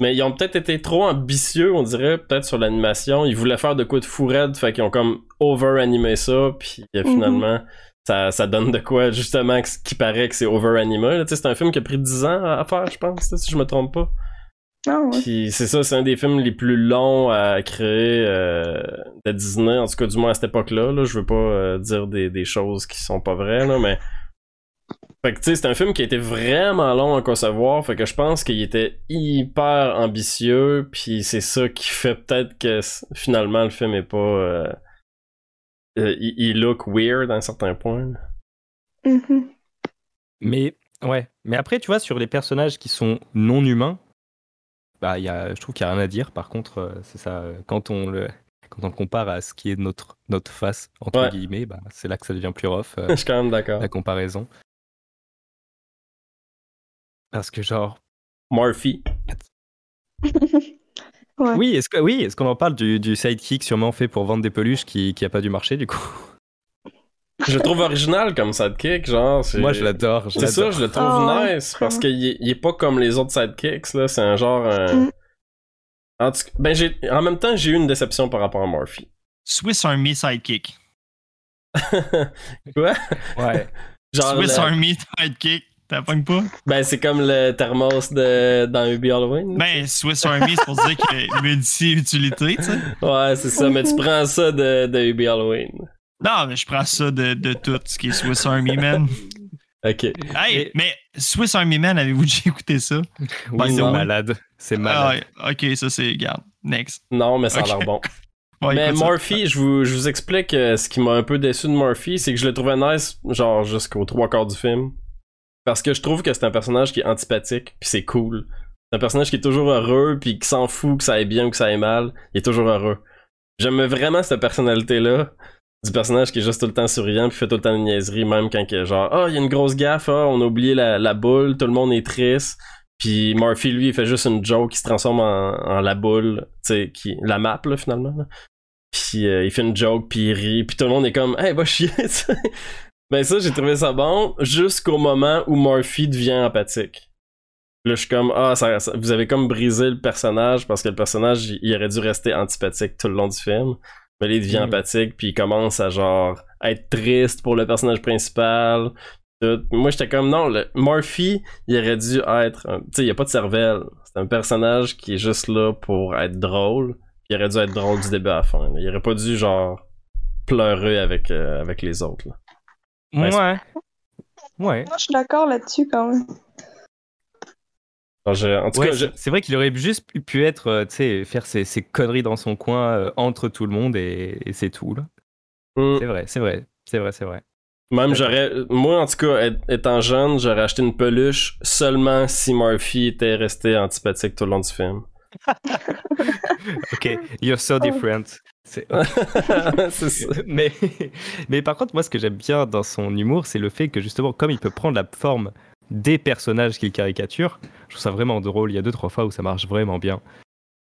Mais ils ont peut-être été trop ambitieux, on dirait, peut-être sur l'animation. Ils voulaient faire de quoi de fou raide, fait qu'ils ont comme over-animé ça, puis euh, Mhm. finalement, ça, ça donne de quoi, justement, qui paraît que c'est over-animé. C'est un film qui a pris 10 ans à faire, je pense, si je me trompe pas. Ah ouais. C'est ça, c'est un des films les plus longs à créer euh, de Disney, en tout cas du moins à cette époque-là. Là. Je veux pas euh, dire des, des choses qui sont pas vraies, là, mais... Fait que tu sais, c'est un film qui a été vraiment long à concevoir, fait que je pense qu'il était hyper ambitieux, puis c'est ça qui fait peut-être que finalement le film est pas... euh, euh, il, il look weird à un certain point. Mhm. Mais ouais, mais après, tu vois, sur les personnages qui sont non humains, bah, il y a, je trouve qu'il n'y a rien à dire. Par contre, euh, c'est ça, quand on le, quand on le compare à ce qui est notre, notre face, entre Ouais. guillemets, bah, c'est là que ça devient plus rough, euh, Je suis quand même d'accord. la comparaison. Parce que genre, Murphy. Ouais. oui, est-ce que, oui, est-ce qu'on en parle du, du sidekick sûrement fait pour vendre des peluches qui, qui a pas dû marcher du coup? Je le trouve original comme sidekick, genre. Moi, je l'adore. C'est ça, je le trouve ouais, nice parce qu'il est, il est pas comme les autres sidekicks là, c'est un genre un- Mm. En, tout cas- ben j'ai en même temps, j'ai eu une déception par rapport à Murphy. Swiss Army Sidekick. Quoi? Ouais. Genre Swiss Army Sidekick. T'as pas pas? ben c'est comme le thermos de dans Ubi Halloween. Ben, Swiss Army, c'est pour dire qu'il y a multi-utilité, tu sais. Ouais, c'est ça, mais tu prends ça de, de Ubi Halloween. Non, mais je prends ça de, de tout ce qui est Swiss Army Man. OK. Hey, Et- mais Swiss Army Man, avez-vous déjà écouté ça? Oui, the c'est malade. C'est Ah malade. ouais, ok, ça c'est. Garde. Next. Non, mais ça a l'air bon. Ouais, mais. Murphy, je vous, je vous explique euh, ce qui m'a un peu déçu de Murphy, c'est que je le trouvais nice, genre jusqu'aux trois quarts du film. Parce que je trouve que c'est un personnage qui est antipathique, puis c'est cool. C'est un personnage qui est toujours heureux, puis qui s'en fout que ça aille bien ou que ça aille mal. Il est toujours heureux. J'aime vraiment cette personnalité-là. Du personnage qui est juste tout le temps souriant, puis fait tout le temps de niaiserie, même quand il a genre, ah, il y a une grosse gaffe, ah, on a oublié la, boule, tout le monde est triste. Puis Murphy, lui, il fait juste une joke qui se transforme en, la boule, tu qui, la map, là, finalement. Puis euh, il fait une joke, puis il rit, puis tout le monde est comme, hey, va chier. Ben ça, j'ai trouvé ça bon, jusqu'au moment où Murphy devient empathique. Là, je suis comme, ah, ça, ça- vous avez comme brisé le personnage, parce que le personnage, il, il aurait dû rester antipathique tout le long du film. Mais là, il devient empathique, puis il commence à, genre, être triste pour le personnage principal. tout. Moi, j'étais comme, non, le, Murphy, il aurait dû être, tu sais, il a pas de cervelle. C'est un personnage qui est juste là pour être drôle. Il aurait dû être drôle du début à la fin. là. Il aurait pas dû, genre, pleurer avec, euh, avec les autres. là. Ouais, Ouais. Ouais. Moi, je suis d'accord là-dessus quand même. Genre, je- en tout Ouais, cas, je- c'est- vrai qu'il aurait juste pu, être, euh, tu sais, faire ses, ses conneries dans son coin euh, entre tout le monde et, et c'est tout. là. Hmm. C'est vrai, c'est vrai, c'est vrai, c'est vrai. même j'aurais, moi en tout cas, étant jeune, j'aurais acheté une peluche seulement si Murphy était resté antipathique tout le long du film. Ok, you're so different. Mais, mais par contre, moi, ce que j'aime bien dans son humour, c'est le fait que justement, comme il peut prendre la forme des personnages qu'il caricature. Je trouve ça vraiment drôle. Il y a deux, trois fois où ça marche vraiment bien.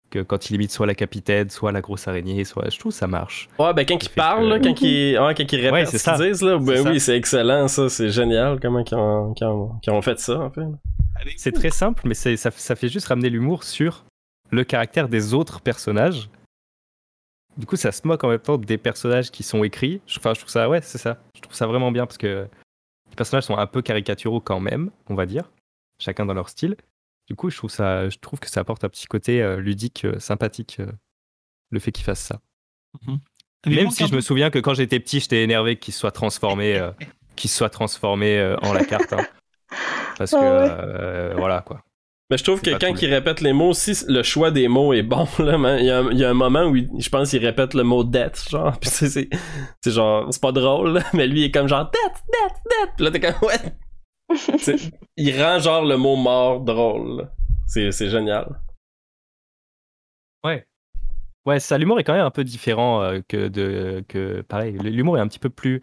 Que quand il imite soit la capitaine, soit la grosse araignée, soit. Je trouve que ça marche. Ouais, ben quand il parle, là, quand il, ouais, quand il répète Ouais, ce qu'ils disent, là, ben ça. oui, c'est excellent, ça, c'est génial, comment ont, qu'ils ont- fait ça, en fait. C'est très simple, mais ça fait juste ramener l'humour sur le caractère des autres personnages. Du coup, ça se moque en même temps des personnages qui sont écrits. Je- Enfin, je trouve ça, ouais, c'est ça. Je trouve ça vraiment bien parce que les personnages sont un peu caricaturaux quand même, on va dire, chacun dans leur style. Du coup, je trouve ça, je trouve que ça apporte un petit côté euh, ludique, euh, sympathique, euh, le fait qu'ils fassent ça. Avez-vous Même si je me souviens que quand j'étais petit, j'étais énervé qu'il soit transformé, euh, qu'il soit transformé euh, en la carte, hein. parce que Ah ouais. euh, voilà quoi. Mais je trouve que quand il répète les mots aussi, le choix des mots est bon, là, man. Il y a, un- il y a un moment où il- je pense qu'il répète le mot death, genre, pis c'est, c'est, c'est genre, c'est pas drôle, là, mais lui il est comme genre death, death, death, pis là t'es comme, ouais. Il rend genre le mot mort drôle. C'est, c'est génial. Ouais, ça, l'humour est quand même un peu différent euh, que de que pareil. L'humour est un petit peu plus,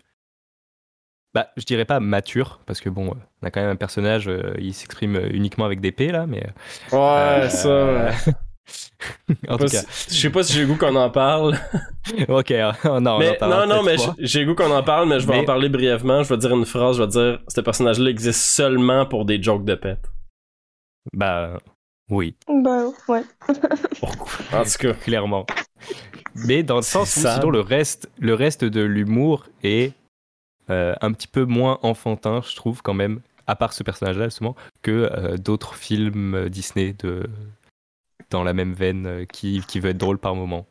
bah, je dirais pas mature parce que bon, euh, on a quand même un personnage, euh, il s'exprime uniquement avec des P là, mais Ouais, euh, ça. en Pas tout cas, si- Je sais pas si j'ai le goût qu'on en parle. ok, euh, non, on en mais, parlera non, non, mais j'ai goût qu'on en parle, mais je vais Mais- en parler brièvement. Je vais dire une phrase, je vais dire, ce personnage-là existe seulement pour des jokes de pète. bah oui, Ben, ouais. En tout cas. clairement. Mais dans le sens où sinon le reste, le reste de l'humour est euh, un petit peu moins enfantin, je trouve quand même, à part ce personnage-là justement, que euh, d'autres films euh, Disney de dans la même veine euh, qui, qui veut être drôle par moment.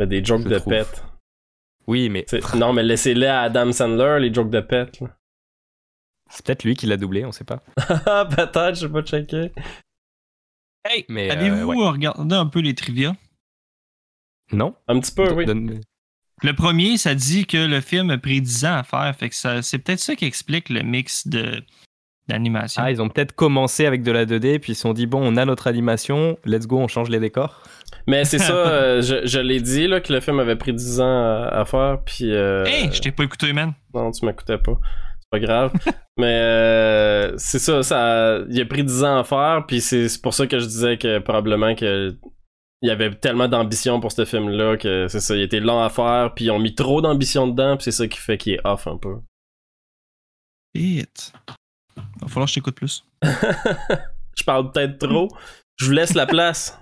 Des jokes Je de trouve. pète. Oui, mais C'est- Non, mais laissez-les à Adam Sandler, les jokes de pète. là. c'est peut-être lui qui l'a doublé, on sait pas. Ah, peut-être, je sais pas checker. Hey, Mais, euh, avez-vous ouais. regardé un peu les trivia? Non Un petit peu, oui. Donne- Le premier, ça dit que le film a pris 10 ans à faire. Fait que ça, c'est peut-être ça qui explique le mix de d'animation. Ah, ils ont peut-être commencé avec de la 2D, puis ils se sont dit bon, on a notre animation, let's go, on change les décors. Mais c'est ça, euh, je, je l'ai dit, là, que le film avait pris 10 ans à, à faire, puis... euh, Hey, je t'ai pas écouté, man. Non, tu m'écoutais pas. C'est pas grave. Mais euh, c'est ça, ça, il a pris 10 ans à faire, puis c'est c'est pour ça que je disais que probablement que il y avait tellement d'ambition pour ce film-là que c'est ça, il était long à faire, puis ils ont mis trop d'ambition dedans, puis c'est ça qui fait qu'il est off un peu. Vite. Va falloir que je t'écoute plus. je parle peut-être trop. Je vous laisse la place.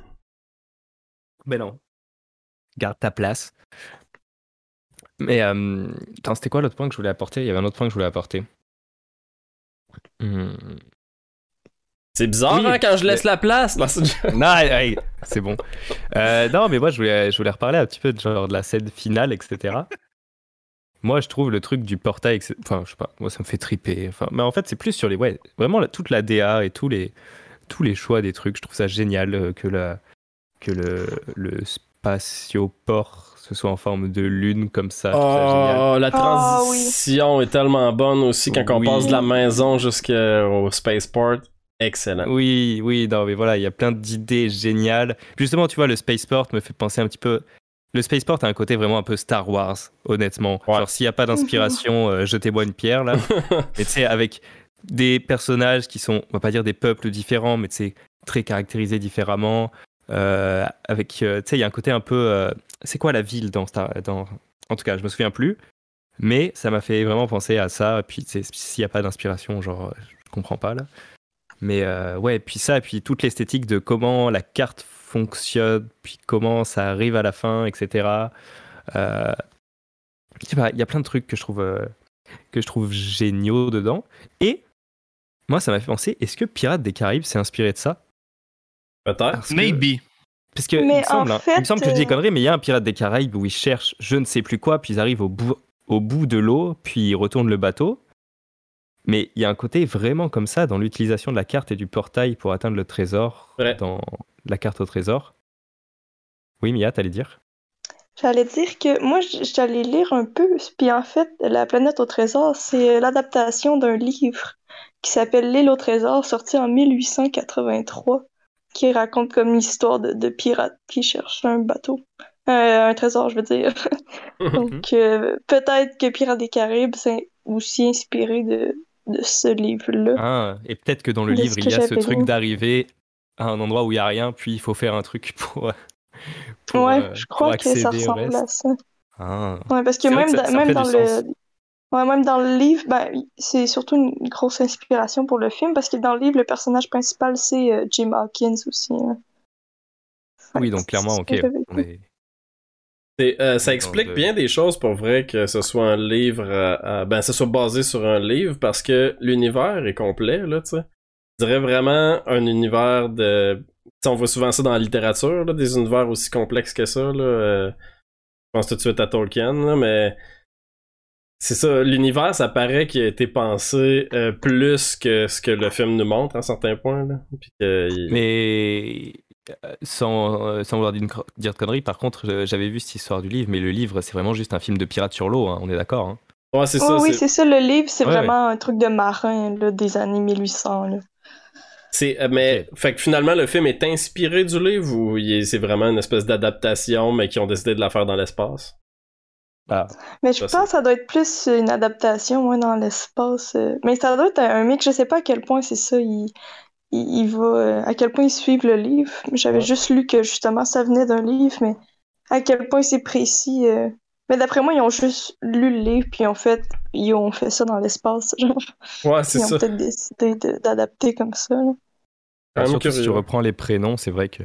Mais non. Garde ta place. Mais, euh, attends, c'était quoi l'autre point que je voulais apporter? Il y avait un autre point que je voulais apporter. Hmm. C'est bizarre, Oui, hein, quand je laisse mais- la place. Non, c'est- non, hey, c'est bon. Euh, non, mais moi, je voulais, je voulais reparler un petit peu de, genre, de la scène finale, etc. Moi, je trouve le truc du portail, etc. enfin, je sais pas, moi, ça me fait triper. Enfin, mais en fait, c'est plus sur les, ouais, vraiment la- toute la DA et tous les, tous les choix des trucs. Je trouve ça génial euh, que la, que le, le spatioport ce soit en forme de lune comme ça. Oh, la Ah, oui. transition est tellement bonne aussi quand on passe de la maison jusqu'au spaceport. Excellent. Oui, oui, non, mais voilà, il y a plein d'idées géniales. Justement, tu vois, le Spaceport me fait penser un petit peu. Le Spaceport a un côté vraiment un peu Star Wars, honnêtement. Ouais. Genre, s'il n'y a pas d'inspiration, euh, jetez-moi une pierre, là. mais tu sais, avec des personnages qui sont, on va pas dire des peuples différents, mais tu sais, très caractérisés différemment. euh, avec, euh, tu sais, il y a un côté un peu. euh, c'est quoi la ville dans Star. Dans... En tout cas, je me souviens plus. Mais ça m'a fait vraiment penser à ça. Et puis, s'il n'y a pas d'inspiration, genre, je comprends pas, là. Mais euh, ouais, puis ça, et puis toute l'esthétique de comment la carte fonctionne, puis comment ça arrive à la fin, etc. Euh, je sais pas, il y a plein de trucs que je trouve euh, que je trouve géniaux dedans. Et moi, ça m'a fait penser, est-ce que Pirates des Caraïbes s'est inspiré de ça? Peut-être. Maybe. Parce que il Mais me, semble, en hein, il me semble que je dis des euh, conneries, mais il y a un Pirate des Caraïbes où ils cherchent je ne sais plus quoi, puis ils arrivent au bout, au bout de l'eau, puis ils retournent le bateau. Mais il y a un côté vraiment comme ça dans l'utilisation de la carte et du portail pour atteindre le trésor, dans la carte au trésor. Oui, Mia, t'allais dire? J'allais dire que moi, j'allais lire un peu, puis en fait, La planète au trésor, c'est euh, l'adaptation d'un livre qui s'appelle L'île au trésor, sorti en 1883, qui raconte comme l'histoire de, de pirates qui cherchent un bateau. Euh, un trésor, je veux dire. Donc, euh, peut-être que Pirates des Caraïbes, c'est aussi inspiré de, de ce livre-là. Ah, et peut-être que dans le livre, il y a ce truc d'arriver à un endroit où il y a rien, puis il faut faire un truc pour. euh, pour, ouais, euh, je crois que ça ressemble à ça. Ah. Ouais, parce que même, que ça- dans, ça même dans le. Ouais, même dans le livre, ben, c'est surtout une grosse inspiration pour le film, parce que dans le livre, le personnage principal, c'est euh, Jim Hawkins aussi. hein. Oui, donc clairement, ok. on est- euh, ça explique bien des choses pour vrai que ce soit un livre, euh, euh, ben, ça soit basé sur un livre parce que l'univers est complet, là, tu sais. Je dirais vraiment un univers de. Tu sais, on voit souvent ça dans la littérature, là, des univers aussi complexes que ça, là. euh, Je pense tout de suite à Tolkien, là, mais. C'est ça, l'univers, ça paraît qu'il a été pensé euh, plus que ce que le film nous montre à certains points, là. Puis que il- Mais sans, euh, sans vouloir dire, de conneries, par contre, j'avais vu cette histoire du livre, mais le livre, c'est vraiment juste un film de pirate sur l'eau, hein, on est d'accord. hein. Ouais, c'est Ouais, ça. oui, c'est- c'est ça, le livre, c'est Ouais, vraiment un truc de marin là, des années 1800. Là. C'est euh, mais fait que finalement le film est inspiré du livre ou c'est vraiment une espèce d'adaptation mais qui ont décidé de la faire dans l'espace? Ah, Mais je Ça, pense que ça doit être plus une adaptation ouais, dans l'espace. euh. Mais ça doit être un, mix, je sais pas à quel point c'est ça, il, va, euh, à quel point ils suivent le livre. J'avais Ouais. juste lu que justement ça venait d'un livre, mais à quel point c'est précis. euh. Mais d'après moi, ils ont juste lu le livre, puis en fait, ils ont fait ça dans l'espace. Genre, Ouais, c'est ils ont ça. peut-être décidé de- d'adapter comme ça. là. Surtout si tu reprends les prénoms, c'est vrai que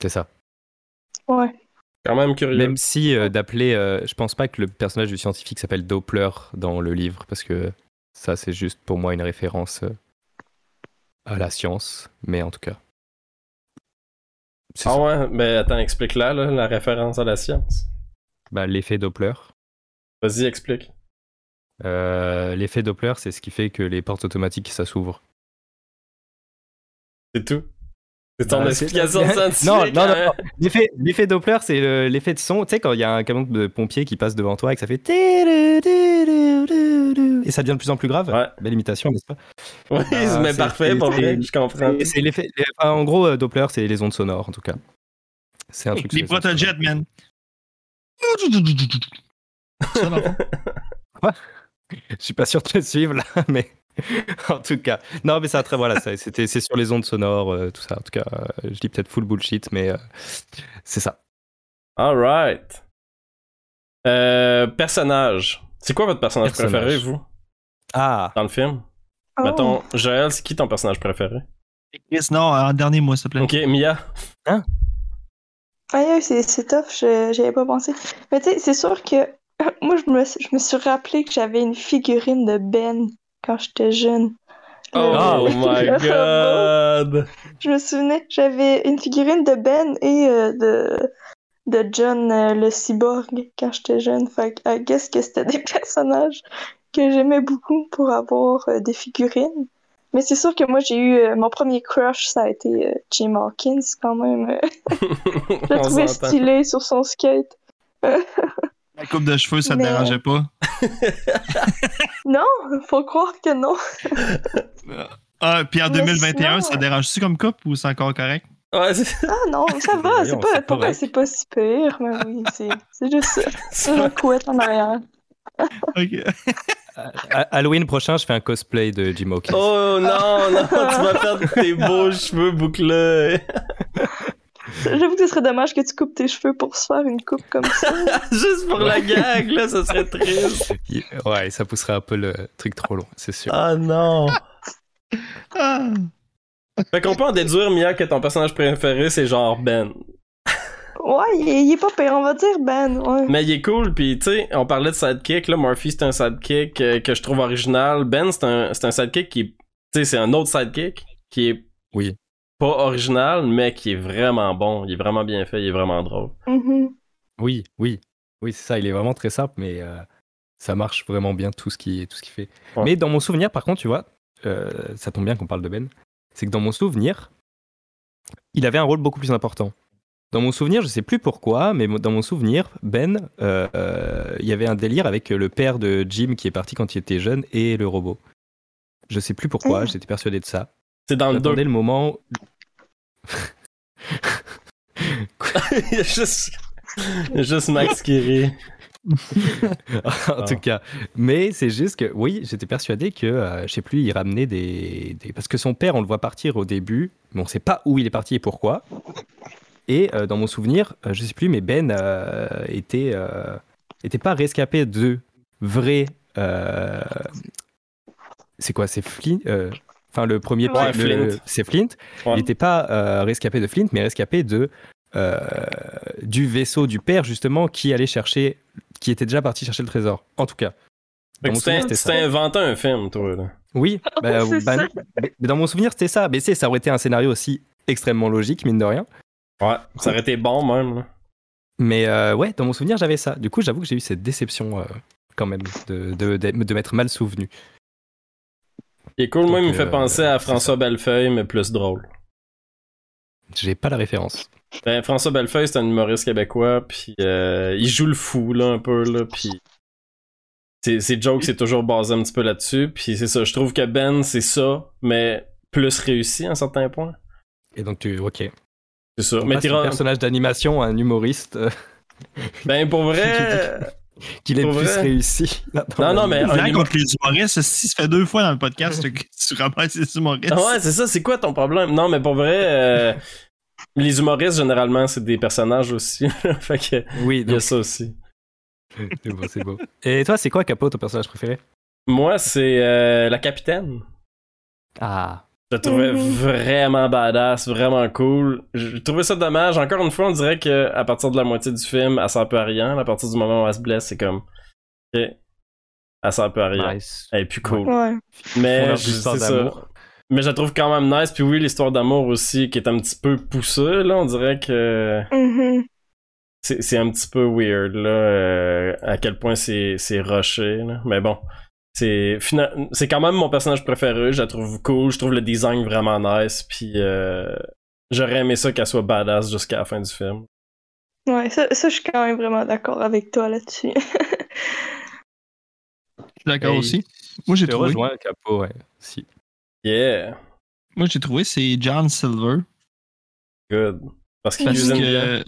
c'est ça. Ouais. Quand même curieux. Même si euh, d'appeler, euh, je pense pas que le personnage du scientifique s'appelle Doppler dans le livre, parce que ça, c'est juste pour moi une référence euh, à la science, mais en tout cas. Ah ça. ouais, mais attends, explique-la là, la référence à la science. Bah, l'effet Doppler. Vas-y, explique. Euh, l'effet Doppler, c'est ce qui fait que les portes automatiques, ça s'ouvre. C'est tout. C'est ton Bah, c'est- explication scientifique. Non, non, non, hein? non. L'effet, l'effet Doppler, c'est le- l'effet de son. Tu sais, quand il y a un camion de pompiers qui passe devant toi et que ça fait. Et ça devient de plus en plus grave. Ouais. Belle imitation, n'est-ce pas? Oui, Ah, mais parfait, c'est- pour c'est- je comprends. Et c'est l'effet. en gros, euh, Doppler, c'est les ondes sonores, en tout cas. C'est un truc. Les les ondes protojets, man. Ça, sonores. Je suis pas sûr de te suivre là, mais en tout cas. Non, mais ça, très voilà, c'était, c'est sur les ondes sonores, euh, tout ça. En tout cas, euh, je dis peut-être full bullshit, mais euh, c'est ça. Alright. Euh, personnage. C'est quoi votre personnage, Personnage. préféré, vous, Ah, dans le film? Oh. Mettons, Joël, c'est qui ton personnage préféré? Chris, non, en dernier mois, s'il te plaît. Ok, Mia. Aïe, aïe, c'est c'est tough, je j'y avais pas pensé. Mais tu sais, c'est sûr que moi, je me, je me suis rappelé que j'avais une figurine de Ben quand j'étais jeune. Le- Oh le- my le robot. god! Je me souvenais, j'avais une figurine de Ben et euh, de, de John euh, le cyborg quand j'étais jeune. Fait que, I guess que c'était des personnages que j'aimais beaucoup pour avoir euh, des figurines. Mais c'est sûr que moi, j'ai eu euh, mon premier crush, ça a été euh, Jim Hawkins quand même. Je trouvais s'entend. stylé sur son skate. La coupe de cheveux, ça te Mais- dérangeait pas? Non, faut croire que non. Ah, puis en Mais 2021, sinon, ça dérange-tu comme coupe ou c'est encore correct? Ouais, Ah non, ça va, c'est pas, c'est pas si pire, mais oui, c'est juste ça. Une couette en arrière. Ok. à- Halloween prochain, je fais un cosplay de Jim Hawkins. Oh non, non, tu vas perdre tes beaux cheveux bouclés. J'avoue que ce serait dommage que tu coupes tes cheveux pour se faire une coupe comme ça. Juste pour la gag, là, ça serait triste. Ouais, ça pousserait un peu le truc trop long, c'est sûr. Ah non. Ah. Fait qu'on peut en déduire, Mia, que ton personnage préféré, c'est genre Ben. Ouais, il est, il est pas pire, on va dire Ben, ouais. Mais il est cool, puis tu sais, on parlait de sidekick, là, Murphy c'est un sidekick euh, que je trouve original. Ben c'est un, c'est un sidekick qui, tu sais, c'est un autre sidekick qui est Oui. pas original, mais qui est vraiment bon. Il est vraiment bien fait, il est vraiment drôle. Mhm. Oui, oui, oui, c'est ça. Il est vraiment très simple, mais euh, ça marche vraiment bien tout ce qui, tout ce qu'il fait. Ouais. Mais dans mon souvenir, par contre, tu vois, euh, ça tombe bien qu'on parle de Ben. C'est que dans mon souvenir, il avait un rôle beaucoup plus important. Dans mon souvenir, je sais plus pourquoi, mais dans mon souvenir, Ben, euh, euh, il y avait un délire avec le père de Jim qui est parti quand il était jeune et le robot. Je sais plus pourquoi, Ah. j'étais persuadé de ça. C'est dans le moment. a juste, il y a juste Max qui rit. en tout cas. Mais c'est juste que, oui, j'étais persuadé que, euh, je sais plus, il ramenait des, des- Parce que son père, on le voit partir au début, mais on sait pas où il est parti et pourquoi. Et euh, dans mon souvenir, euh, je sais plus, mais Ben euh, était, euh, était pas rescapé de vrais. euh, c'est quoi C'est Flint euh, Enfin, le premier Ouais, Flint. c'est Flint. Ouais. Il n'était pas euh, rescapé de Flint, mais rescapé de euh, du vaisseau du père justement qui allait chercher, qui était déjà parti chercher le trésor. En tout cas. C'était inventé un film, toi, là. Oui, bah, c'est bah, mais dans mon souvenir c'était ça. Mais sais, ça aurait été un scénario aussi extrêmement logique, mine de rien. Ouais, ça aurait été bon, même, là. Mais euh, ouais, dans mon souvenir j'avais ça. Du coup, j'avoue que j'ai eu cette déception euh, quand même de, de, de, de m'être mal souvenu. Et cool, moi, il me fait penser à c'est François Bellefeuille, mais plus drôle. J'ai pas la référence. Ben, François Bellefeuille, c'est un humoriste québécois, puis euh, il joue le fou, là, un peu, là, puis... Ses, ses jokes, c'est toujours basé un petit peu là-dessus, puis c'est ça, je trouve que Ben, c'est ça, mais plus réussi à un certain point. Et donc tu, ok. C'est ça. On mais ra- personnage d'animation à un humoriste euh, Ben, pour vrai... qu'il est Pour plus réussi. Non, la non, mais- un Là, contre les humoristes, si ça fait deux fois dans le podcast que tu ramasses les humoristes. Ah ouais, c'est ça, c'est quoi ton problème? Non, mais pour vrai, euh, les humoristes, généralement, c'est des personnages aussi. fait que, Oui, il y a donc, ça aussi. c'est beau, c'est beau. Et toi, c'est quoi Capo, ton personnage préféré? Moi, c'est euh, la capitaine. Ah, Je la trouvais Mhm. vraiment badass, vraiment cool. Je trouvais ça dommage. Encore une fois, on dirait que à partir de la moitié du film, elle sert peu à rien. À partir du moment où elle se blesse, c'est comme. Ok. Elle sert peu à rien. nice. Elle est plus cool. Ouais. Mais c'est ça. Mais je la trouve quand même nice. Puis oui, l'histoire d'amour aussi, qui est un petit peu poussée, là. On dirait que. Mhm. c'est c'est un petit peu weird là euh, à quel point c'est c'est rushé là. mais bon c'est quand même mon personnage préféré je la trouve cool je trouve le design vraiment nice puis euh, j'aurais aimé ça qu'elle soit badass jusqu'à la fin du film Ouais, ça, ça, je suis quand même vraiment d'accord avec toi là-dessus. Je suis d'accord Hey, aussi. Moi, j'ai trouvé. rejoins, Capo, ouais. Si. Yeah Moi, j'ai trouvé, c'est John Silver. good parce qu'il bien que,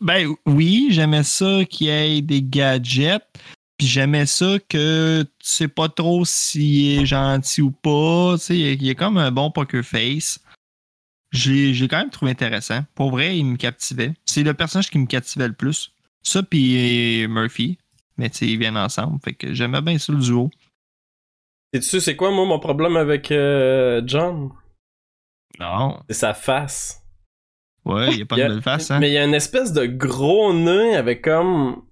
ben oui, j'aimais ça qu'il y ait des gadgets. Puis j'aimais ça que tu sais pas trop s'il est gentil ou pas. Tu sais, il, est- comme un bon poker face. J'ai j'ai quand même trouvé intéressant. Pour vrai, il me captivait. C'est le personnage qui me captivait le plus. Ça, puis Murphy. Mais tu sais, ils viennent ensemble. Fait que j'aimais bien ça le duo. Et tu sais c'est quoi moi mon problème avec euh, John? Non. c'est sa face Ouais, il n'y a pas de a- belle face, hein. mais il y a une espèce de gros nez avec comme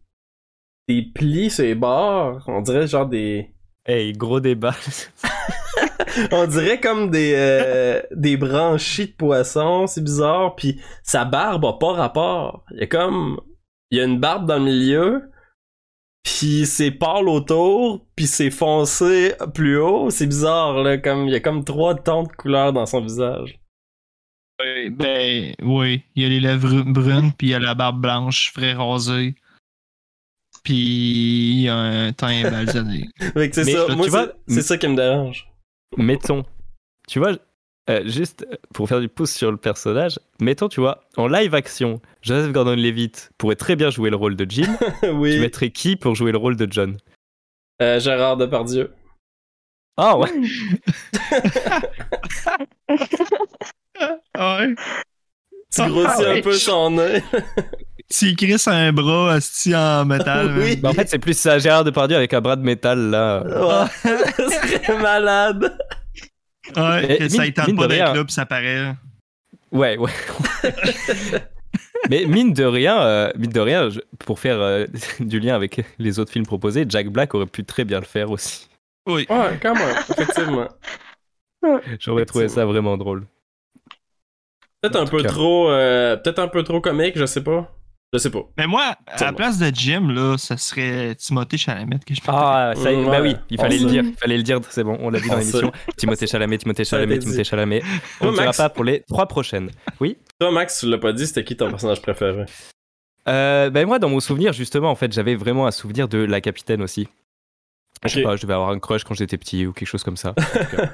des plis sur les bords on dirait genre des Hey, gros débat. On dirait comme des, euh, des branchies de poisson, c'est bizarre. Puis sa barbe a pas rapport. Il y a comme. Il y a une barbe dans le milieu. Puis c'est pâle autour. Puis c'est foncé plus haut. C'est bizarre, là. Comme, il y a comme trois tons de couleurs dans son visage. Ben, oui. Il y a les lèvres brunes, puis il y a la barbe blanche, frais rasée. Puis il y a un teint que c'est ça. Moi, c'est ça qui me dérange. mettons, tu vois, euh, juste pour faire du pouce sur le personnage, mettons, tu vois, en live action, Joseph Gordon-Levitt pourrait très bien jouer le rôle de Jim. oui. Tu mettrais qui pour jouer le rôle de John? Euh, Gérard Depardieu. Ah ouais ouais. Tu grossis Ah ouais. un peu son nez. Tu crisses un bras asti en métal. Oui. Bah, En fait, c'est plus ça, Gérard Depardieu avec un bras de métal là. Ouais. Serait malade. Ouais, que ça mine pas là, puis ça paraît. Ouais, ouais. Mais mine de rien, euh, mine de rien, je- pour faire euh, du lien avec les autres films proposés, Jack Black aurait pu très bien le faire aussi. Oui. Ouais, quand même, effectivement. J'aurais trouvé ça vraiment drôle. Peut-être un peu cas. trop, euh, peut-être un peu trop comique, je sais pas. Je sais pas. Mais moi, à la place de Jim, là, ça serait Timothée Chalamet que je peux Ah, ça Ouais, bah oui, il on fallait le sait. dire, il fallait le dire, c'est bon, on l'a dit dans On l'émission. Timothée Chalamet, Timothée Chalamet, Timothée. Chalamet. On ne dira pas pour les trois prochaines. Oui? Toi, Max, tu l'as pas dit, c'était qui ton personnage préféré? Euh, ben moi, dans mon souvenir, justement, en fait, j'avais vraiment un souvenir de la capitaine aussi. Je sais pas, je devais avoir un crush quand j'étais petit ou quelque chose comme ça. Cas.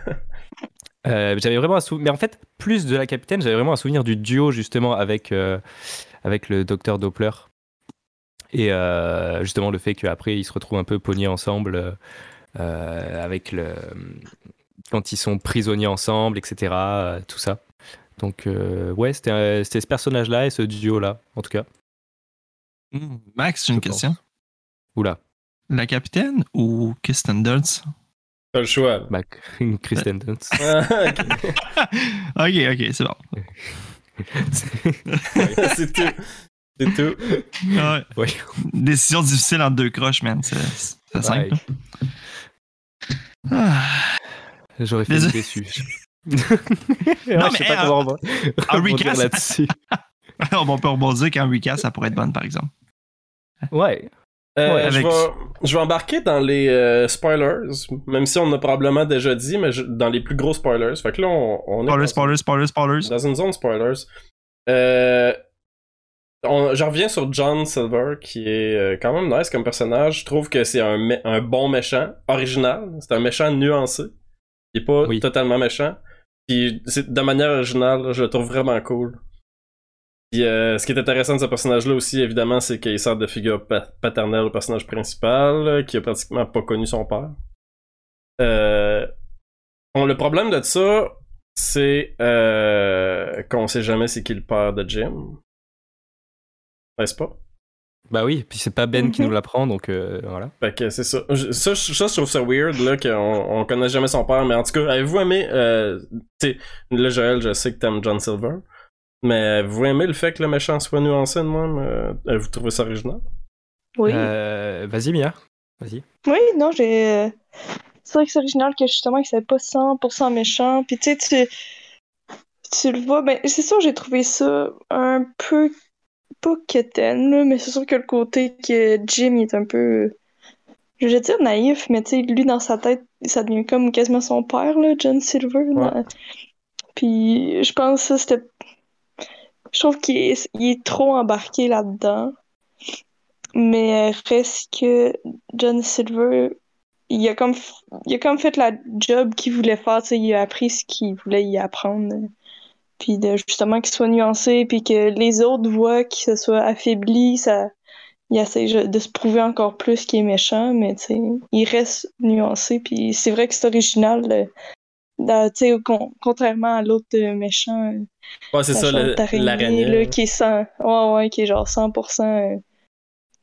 Euh, j'avais vraiment un souvenir, mais en fait, plus de la capitaine, j'avais vraiment un souvenir du duo justement avec, euh, avec le docteur Doppler. Et euh, justement, le fait qu'après, ils se retrouvent un peu pognés ensemble euh, avec le. Quand ils sont prisonniers ensemble, etc. euh, tout ça. Donc, euh, ouais, c'était euh, c'était ce personnage-là et ce duo-là, en tout cas. Hmm, Max, j'ai une pense. question. Oula, La capitaine ou Kirsten Dunst? Pas le choix. bah, Kristen Dunst. Ah. Ok, ok, c'est bon. c'est tout. C'est tout. Ouais. Ouais. Décision difficile entre deux croches, man. C'est simple. Ah. J'aurais fait Désolé. déçu. Non, je sais mais, pas euh, comment rebondir recast- là-dessus. on peut rebondir qu'un recast, ça pourrait être bon, par exemple. Ouais. Euh, Ouais, je, vais, je vais embarquer dans les euh, spoilers, même si on a probablement déjà dit, mais je- dans les plus gros spoilers. Fait que là, on, Spoilers, spoilers, spoilers, spoilers. dans une zone spoilers. Euh, on- je reviens sur John Silver, qui est quand même nice comme personnage. Je trouve que c'est un, bon méchant, original. C'est un méchant nuancé. Il est pas Oui. totalement méchant. Puis de manière originale, je le trouve vraiment cool. Puis euh, ce qui est intéressant de ce personnage-là aussi, évidemment, c'est qu'il sert de figure pa- paternelle au personnage principal, euh, qui a pratiquement pas connu son père. Euh, bon, le problème de ça, c'est euh, qu'on sait jamais c'est qui le père de Jim. N'est-ce pas? Bah oui, puis c'est pas Ben qui Mhm. nous l'apprend, donc euh, voilà. Fait que c'est ça. Je- Ça, je- ça, je trouve ça weird, là, qu'on on connaît jamais son père, mais en tout cas, avez-vous aimé, euh, tu sais, là, Joël, je sais que t'aimes John Silver, mais avez-vous aimé le fait que le méchant soit nuancé de même? Euh, avez-vous trouvé ça original? Oui. Euh, Vas-y, Mia. Vas-y. Oui, non, j'ai. euh, C'est vrai que c'est original que justement, que c'est pas 100% méchant. Puis tu sais, tu. Tu le vois, ben, c'est sûr, j'ai trouvé ça un peu. Pas quétaine, mais c'est sûr que le côté que Jim il est un peu. Je vais dire naïf, mais tu sais, lui dans sa tête, ça devient comme quasiment son père, là, John Silver. Puis je pense que ça, c'était. Je trouve qu'il est, trop embarqué là-dedans. Mais euh, reste que John Silver, il a comme, il a comme fait la job qu'il voulait faire, il a appris ce qu'il voulait y apprendre. Puis de, justement qu'il soit nuancé, puis que les autres voient qu'il se soit affaibli, ça, il essaie de se prouver encore plus qu'il est méchant, mais il reste nuancé, puis c'est vrai que c'est original, dans- con- contrairement à l'autre euh, méchant, euh, Ouais, c'est ça, l'araignée. qui est 100, ouais, ouais, qui est genre 100% euh,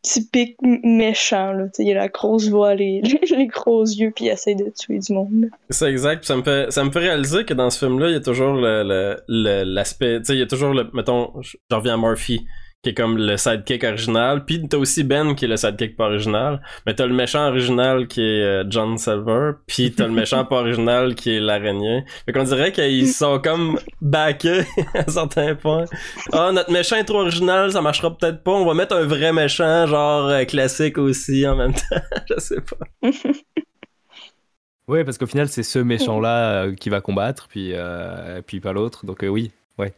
typique méchant, là. Tu sais, il a la grosse voix, les, les gros yeux, puis il essaie de tuer du monde. C'est exact. Ça me fait, ça me fait réaliser que dans ce film-là, il y a toujours le, le- le- l'aspect, tu sais, il y a toujours le, mettons, je reviens à Murphy, qui est comme le sidekick original. Puis t'as aussi Ben qui est le sidekick pas original. Mais t'as le méchant original qui est euh, John Silver. Puis t'as le méchant pas original qui est l'araignée. Fait qu'on dirait qu'ils sont comme backés à certains points. Ah, notre méchant est trop original, ça marchera peut-être pas. On va mettre un vrai méchant, genre euh, classique aussi en même temps. Je sais pas. Ouais, parce qu'au final, c'est ce méchant-là euh, qui va combattre, puis, puis pas l'autre. Donc oui, ouais.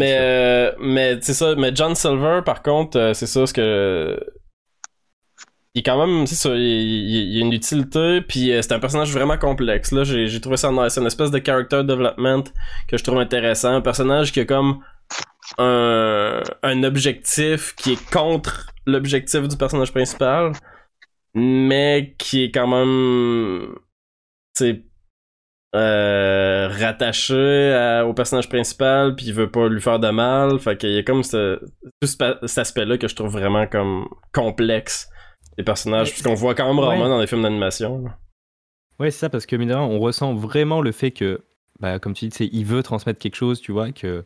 C'est Mais, euh, mais c'est ça, mais John Silver, par contre, euh, c'est ça ce que. Il est quand même, c'est ça, il, il- il a une utilité, puis euh, c'est un personnage vraiment complexe. Là, j'ai j'ai trouvé ça nice. C'est une espèce de character development que je trouve intéressant. Un personnage qui a comme un, un objectif qui est contre l'objectif du personnage principal, mais qui est quand même. Sais, euh, rattaché à- au personnage principal puis il veut pas lui faire de mal fait qu'il y a comme ce, tout cet aspect là que je trouve vraiment comme complexe des personnages puisqu'on voit quand même rarement Ouais. dans des films d'animation. Ouais, c'est ça, parce que mine de rien, on ressent vraiment le fait que, bah, comme tu dis, il veut transmettre quelque chose, tu vois, que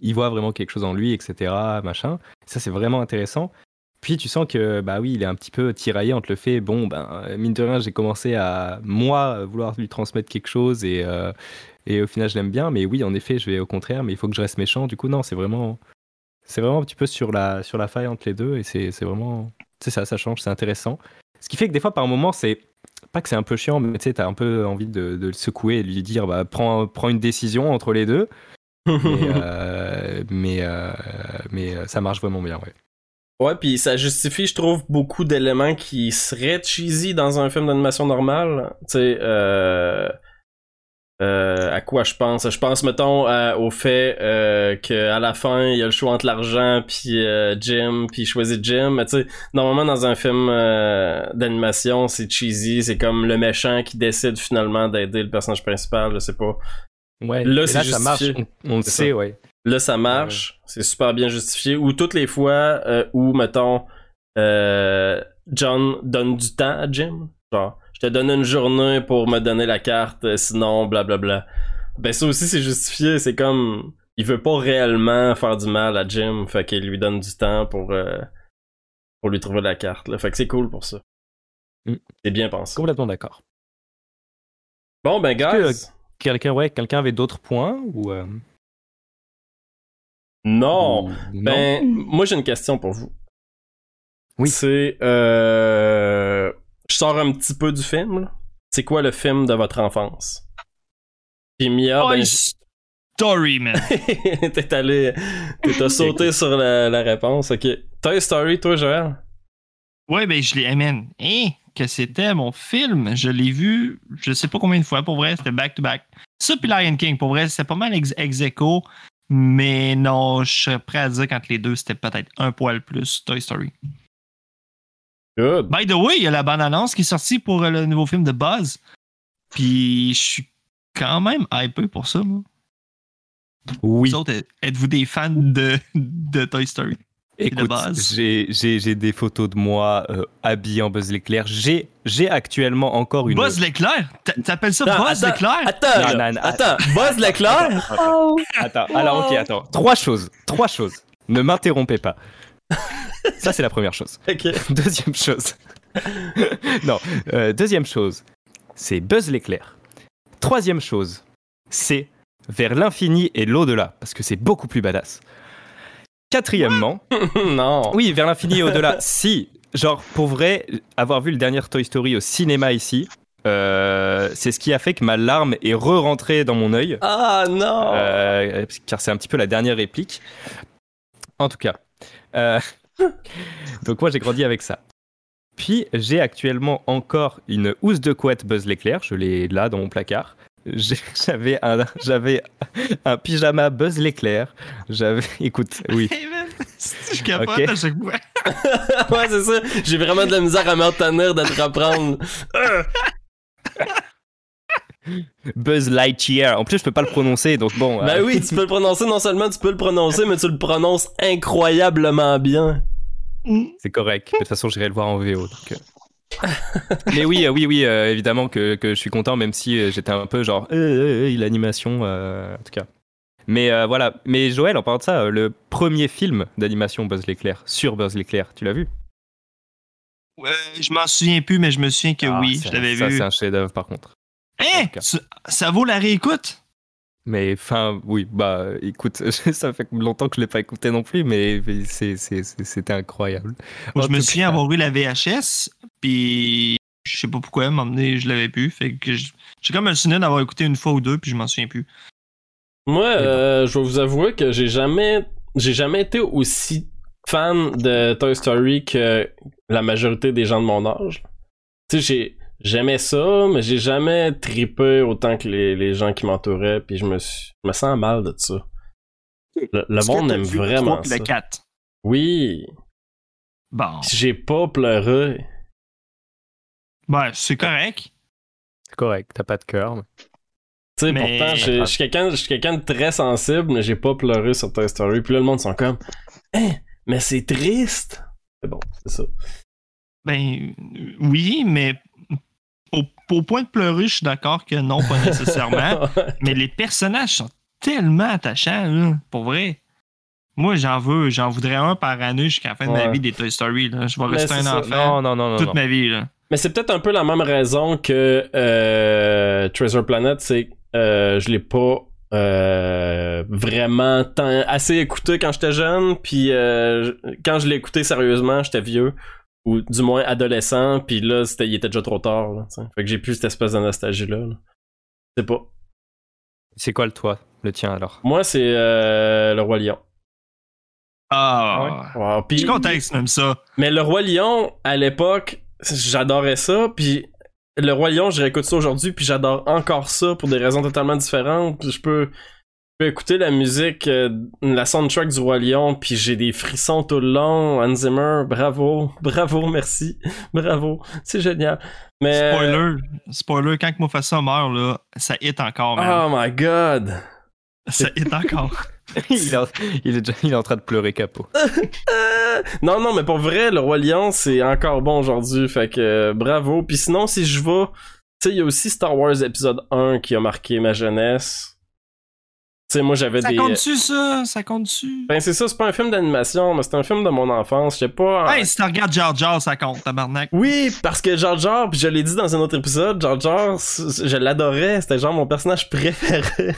il voit vraiment quelque chose en lui, etc., machin. Ça, c'est vraiment intéressant. Puis tu sens que, bah oui, il est un petit peu tiraillé entre le fait, bon, ben, mine de rien, j'ai commencé à, moi, vouloir lui transmettre quelque chose et, euh, et au final, je l'aime bien, mais oui, en effet, je vais au contraire, mais il faut que je reste méchant. Du coup, non, c'est vraiment, c'est vraiment un petit peu sur la, sur la faille entre les deux et c'est c'est vraiment, c'est ça, ça change, c'est intéressant. Ce qui fait que des fois, par moment, c'est pas que c'est un peu chiant, mais tu sais, t'as un peu envie de, de le secouer et de lui dire, bah, prends, prends une décision entre les deux. Mais, euh, mais, euh, mais ça marche vraiment bien, ouais. Ouais puis ça justifie je trouve beaucoup d'éléments qui seraient cheesy dans un film d'animation normal tu sais euh, Euh, à quoi je pense? Je pense, mettons, au fait euh, qu'à la fin, il y a le choix entre l'argent puis euh, Jim, puis il choisit Jim. Mais tu sais, normalement, dans un film euh, d'animation, c'est cheesy. C'est comme le méchant qui décide finalement d'aider le personnage principal, je sais pas. Ouais, Là, c'est ça marche, on, on le sait, ça. ouais. Là, ça marche. C'est super bien justifié. Ou toutes les fois euh, où, mettons, euh, John donne du temps à Jim. Genre, je te donne une journée pour me donner la carte, euh, sinon, blablabla. Ben, ça aussi, c'est justifié. C'est comme. Il veut pas réellement faire du mal à Jim. Fait qu'il lui donne du temps pour. euh, pour lui trouver la carte. Là. Fait que c'est cool pour ça. Mm. C'est bien pensé. Complètement d'accord. Bon, ben, guys. Quelqu'un, ouais, quelqu'un avait d'autres points ou Non! Ben, moi j'ai une question pour vous. Oui. C'est euh, je sors un petit peu du film. là. C'est quoi le film de votre enfance? Puis Mia, Toy ben, Story, man. t'es allé, t'as sauté sur la, la réponse. Ok. Toy Story, toi, Joël? Ouais, ben je l'ai. Man, hein, que c'était mon film? Je l'ai vu, je sais pas combien de fois. Pour vrai, c'était back-to-back. Ça, puis Lion King, pour vrai, c'était pas mal ex, ex aequo, Mais non, je serais prêt à dire qu'entre les deux, c'était peut-être un poil plus Toy Story. Good. By the way, il y a la bande-annonce qui est sortie pour euh, le nouveau film de Buzz. Puis je suis quand même hypé pour ça, moi. Oui. Vous autres, êtes-vous des fans de, de Toy Story? Écoute, j'ai j'ai- j'ai des photos de moi euh, habillé en Buzz l'éclair. J'ai j'ai actuellement encore une. Buzz l'éclair? T'a- T'appelles ça Attends, Buzz l'éclair? Attends, Non, là. non, non, attends, Buzz l'éclair? Oh! Attends, alors ok, attends. Trois choses. Trois choses. Ne m'interrompez pas. Ça, c'est la première chose. Deuxième chose. non, euh, deuxième chose, c'est Buzz l'éclair. Troisième chose, c'est vers l'infini et l'au-delà, parce que c'est beaucoup plus badass. Quatrièmement, non. oui, vers l'infini et au-delà. si, genre, pour vrai, avoir vu le dernier Toy Story au cinéma ici, euh, c'est ce qui a fait que ma larme est re-rentrée dans mon œil. Ah non. Euh, car c'est un petit peu la dernière réplique. En tout cas. Euh, donc moi j'ai grandi avec ça. Puis j'ai actuellement encore une housse de couette Buzz l'éclair, je l'ai là dans mon placard. J'ai- J'avais un, j'avais un pyjama Buzz l'éclair. J'avais, écoute, oui. Hey, man, je capote Ok. à chaque fois. ouais, c'est ça. J'ai vraiment de la misère à m'en tenir de te reprendre. Buzz Lightyear. En plus je peux pas le prononcer, donc bon. Ben euh, oui, tu peux le prononcer, non seulement tu peux le prononcer, mais tu le prononces incroyablement bien. C'est correct. De toute façon, j'irai le voir en VO. donc, euh. Mais oui, euh, oui, oui, euh, évidemment que, que je suis content, même si euh, j'étais un peu genre, euh, l'animation, en tout cas. Mais voilà. Mais Joël, en parlant de ça, le premier film d'animation Buzz l'éclair, sur Buzz l'éclair, tu l'as vu? Ouais, je m'en souviens plus, mais je me souviens que Ah, oui, je l'avais Ça, vu. c'est un chef-d'œuvre, par contre. Cas. Ça, ça vaut la réécoute? Mais enfin, oui, bah, écoute, ça fait longtemps que je l'ai pas écouté non plus, mais c'était incroyable. Moi, je me souviens cas, avoir eu la VHS, puis je sais pas pourquoi, à un moment donné, je l'avais plus. Fait que je- j'ai comme un souvenir d'avoir écouté une fois ou deux, puis je m'en souviens plus. Moi, euh, je vais vous avouer que j'ai jamais, j'ai jamais été aussi fan de Toy Story que la majorité des gens de mon âge. Tu sais, j'ai, j'aimais ça, mais j'ai jamais trippé autant que les, les gens qui m'entouraient, puis je me suis, je me sens mal de ça. Le, le monde aime vu le vraiment trois puis ça. le 4? Oui, Bon. J'ai pas pleuré. Ben, c'est correct. C'est correct, t'as pas de cœur. mais- Tu sais, Mais- pourtant, je suis quelqu'un je suis quelqu'un de très sensible, mais j'ai pas pleuré sur Toy Story. Puis là, le monde sont comme, hein, mais c'est triste. C'est bon, c'est ça. Ben, oui, mais au, au point de pleurer, je suis d'accord que non, pas nécessairement. mais les personnages sont tellement attachants, là, pour vrai. Moi, j'en veux, j'en voudrais un par année jusqu'à la fin de ma vie des Toy Story. Là. Je vais Mais rester un ça. enfant Non, non, non, non. toute ma vie. Là. Mais c'est peut-être un peu la même raison que euh, Treasure Planet, c'est que euh, je l'ai pas euh, vraiment tant, assez écouté quand j'étais jeune, puis quand je l'ai écouté sérieusement, j'étais vieux ou du moins adolescent, puis là c'était il était déjà trop tard. Là, sais. fait que j'ai plus cette espèce de nostalgie là. C'est pas. C'est quoi le toi, le tien alors? Moi c'est euh, le roi lion. Ah, Wow, Je puis- suis content que tu m'aimes ça. Mais le roi lion à l'époque, j'adorais ça, puis Le Roi Lion, je réécoute ça aujourd'hui, puis j'adore encore ça pour des raisons totalement différentes. Puis je peux, je peux écouter la musique, euh, la soundtrack du Roi Lion, puis j'ai des frissons tout le long. Hans Zimmer, bravo, bravo, merci, bravo, c'est génial. Mais Spoiler, spoiler, quand que Mufasa meurt, là, ça hit encore, man. oh my god. Ça hit encore. il, est en, il, est déjà- il est en train de pleurer capot. Euh, non, non, mais pour vrai, le Roi Lion, c'est encore bon aujourd'hui. Fait que euh, bravo. Puis sinon, si je vais. Tu sais, il y a aussi Star Wars épisode 1 qui a marqué ma jeunesse. Tu sais, moi j'avais Ça des. compte-tu, ça? Ça compte-tu? Ben, c'est ça, c'est pas un film d'animation, mais c'est un film de mon enfance. Je sais pas. Hey, si tu regardes Jar Jar, ça compte, tabarnak. Oui, parce que Jar Jar, puis je l'ai dit dans un autre épisode, Jar Jar, je l'adorais. C'était genre mon personnage préféré.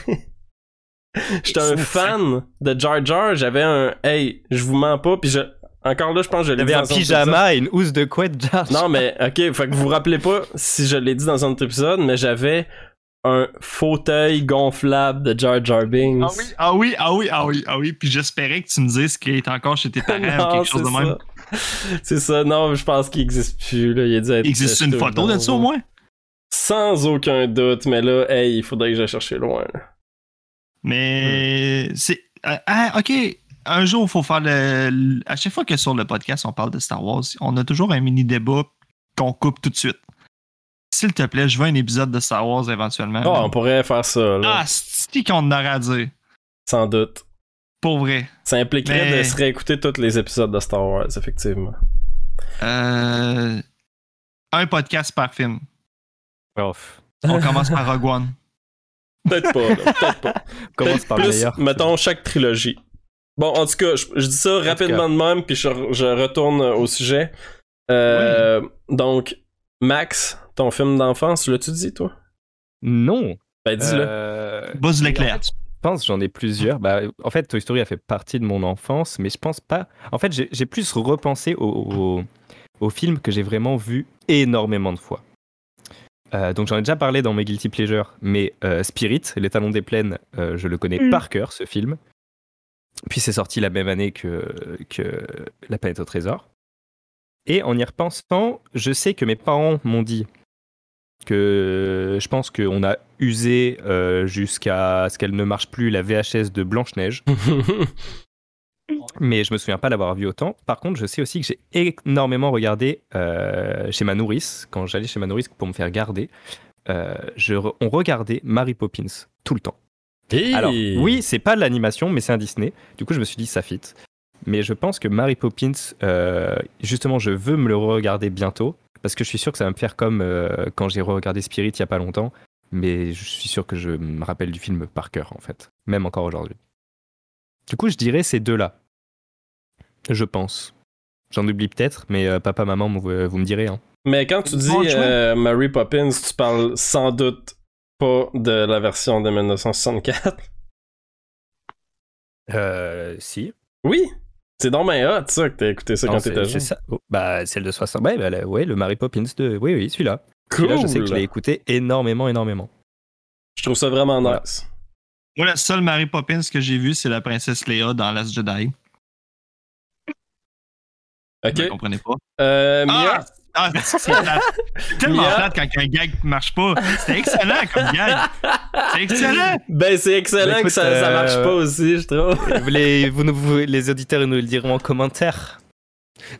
J'étais un fan de Jar Jar. J'avais un. Hey, je vous mens pas, puis je. Encore là, je pense que je l'ai dit dans un un autre épisode. pyjama et une housse de couette, Jar Jar. Non, mais ok, fait que vous vous rappelez pas si je l'ai dit dans un autre épisode, mais j'avais un fauteuil gonflable de Jar Jar Binks. Ah oui, ah oui, ah oui, ah oui, ah oui. Puis j'espérais que tu me dises qu'il est encore chez tes parents ou quelque chose de c'est même. C'est ça, non, je pense qu'il existe plus. Là. Il, a dû être Il existe une photo de ça au moins? Sans aucun doute, mais là, hey, il faudrait que j'aille chercher loin. là. Mais c'est. euh, ah, ok. Un jour, il faut faire le, le- À chaque fois que sur le podcast, on parle de Star Wars, on a toujours un mini débat qu'on coupe tout de suite. S'il te plaît, je veux un épisode de Star Wars éventuellement. Oh, on pourrait faire ça, là, ah, c'est qu'on en aurait à dire? sans doute. Pour vrai. Ça impliquerait Mais- de se réécouter tous les épisodes de Star Wars, effectivement. Euh, un podcast par film. Off. On commence par Rogue One. Peut-être pas, là, peut-être pas. Commence Peut-être par plus, meilleur. mettons, chaque trilogie. Bon, en tout cas, je, je dis ça rapidement de même, puis je, je retourne au sujet. Euh, Donc, Max, ton film d'enfance, l'as-tu dit, toi? Non. Ben, dis-le. Euh, Buzz l'éclair. Je pense j'en ai plusieurs. Bah, en fait, Toy Story a fait partie de mon enfance, mais je pense pas. En fait, j'ai j'ai plus repensé au, au, au film que j'ai vraiment vu énormément de fois. Euh, donc j'en ai déjà parlé dans mes guilty pleasures, mais euh, Spirit, Les Talons des Plaines, euh, je le connais Mm. par cœur ce film. Puis c'est sorti la même année que, que La planète au trésor. Et en y repensant, je sais que mes parents m'ont dit que je pense qu'on a usé euh, jusqu'à ce qu'elle ne marche plus la VHS de Blanche-Neige, mais je me souviens pas l'avoir vu autant. Par contre, je sais aussi que j'ai énormément regardé euh, chez ma nourrice, quand j'allais chez ma nourrice pour me faire garder, euh, je re- on regardait Mary Poppins tout le temps. Hey! Alors, oui, c'est pas de l'animation, mais c'est un Disney. Du coup, je me suis dit, ça fit. Mais je pense que Mary Poppins, euh, justement, je veux me le regarder bientôt. Parce que je suis sûr que ça va me faire comme euh, quand j'ai regardé Spirit il y a pas longtemps. Mais je suis sûr que je me rappelle du film par cœur, en fait. Même encore aujourd'hui. Du coup, je dirais ces deux-là. Je pense. J'en oublie peut-être, mais euh, papa, maman, vous, vous me direz. Hein. Mais quand tu dis euh, Mary Poppins, tu parles sans doute pas de la version de 1964. Euh, si. Oui! C'est donc ben hot, ça, que t'as écouté ça Non, quand t'étais c'est jeune. ça. Oh, bah, celle de 60. Ouais, bah, la- ouais, le Mary Poppins de. Oui, oui, celui-là. Cool! Celui-là, je sais que je l'ai écouté énormément, énormément. Je trouve ça vraiment Voilà. nice. Moi, la seule Mary Poppins que j'ai vue, c'est la princesse Léa dans Last Jedi. Ok. Vous ne comprenez pas? Euh, Mia, Ah! Ah, c'est tellement plate quand un gag marche pas. C'était excellent comme gag. C'est excellent. ben c'est excellent écoute, que ça, ça euh, marche pas aussi, je trouve. vous les, vous, nous- vous- les auditeurs nous le diront en commentaire.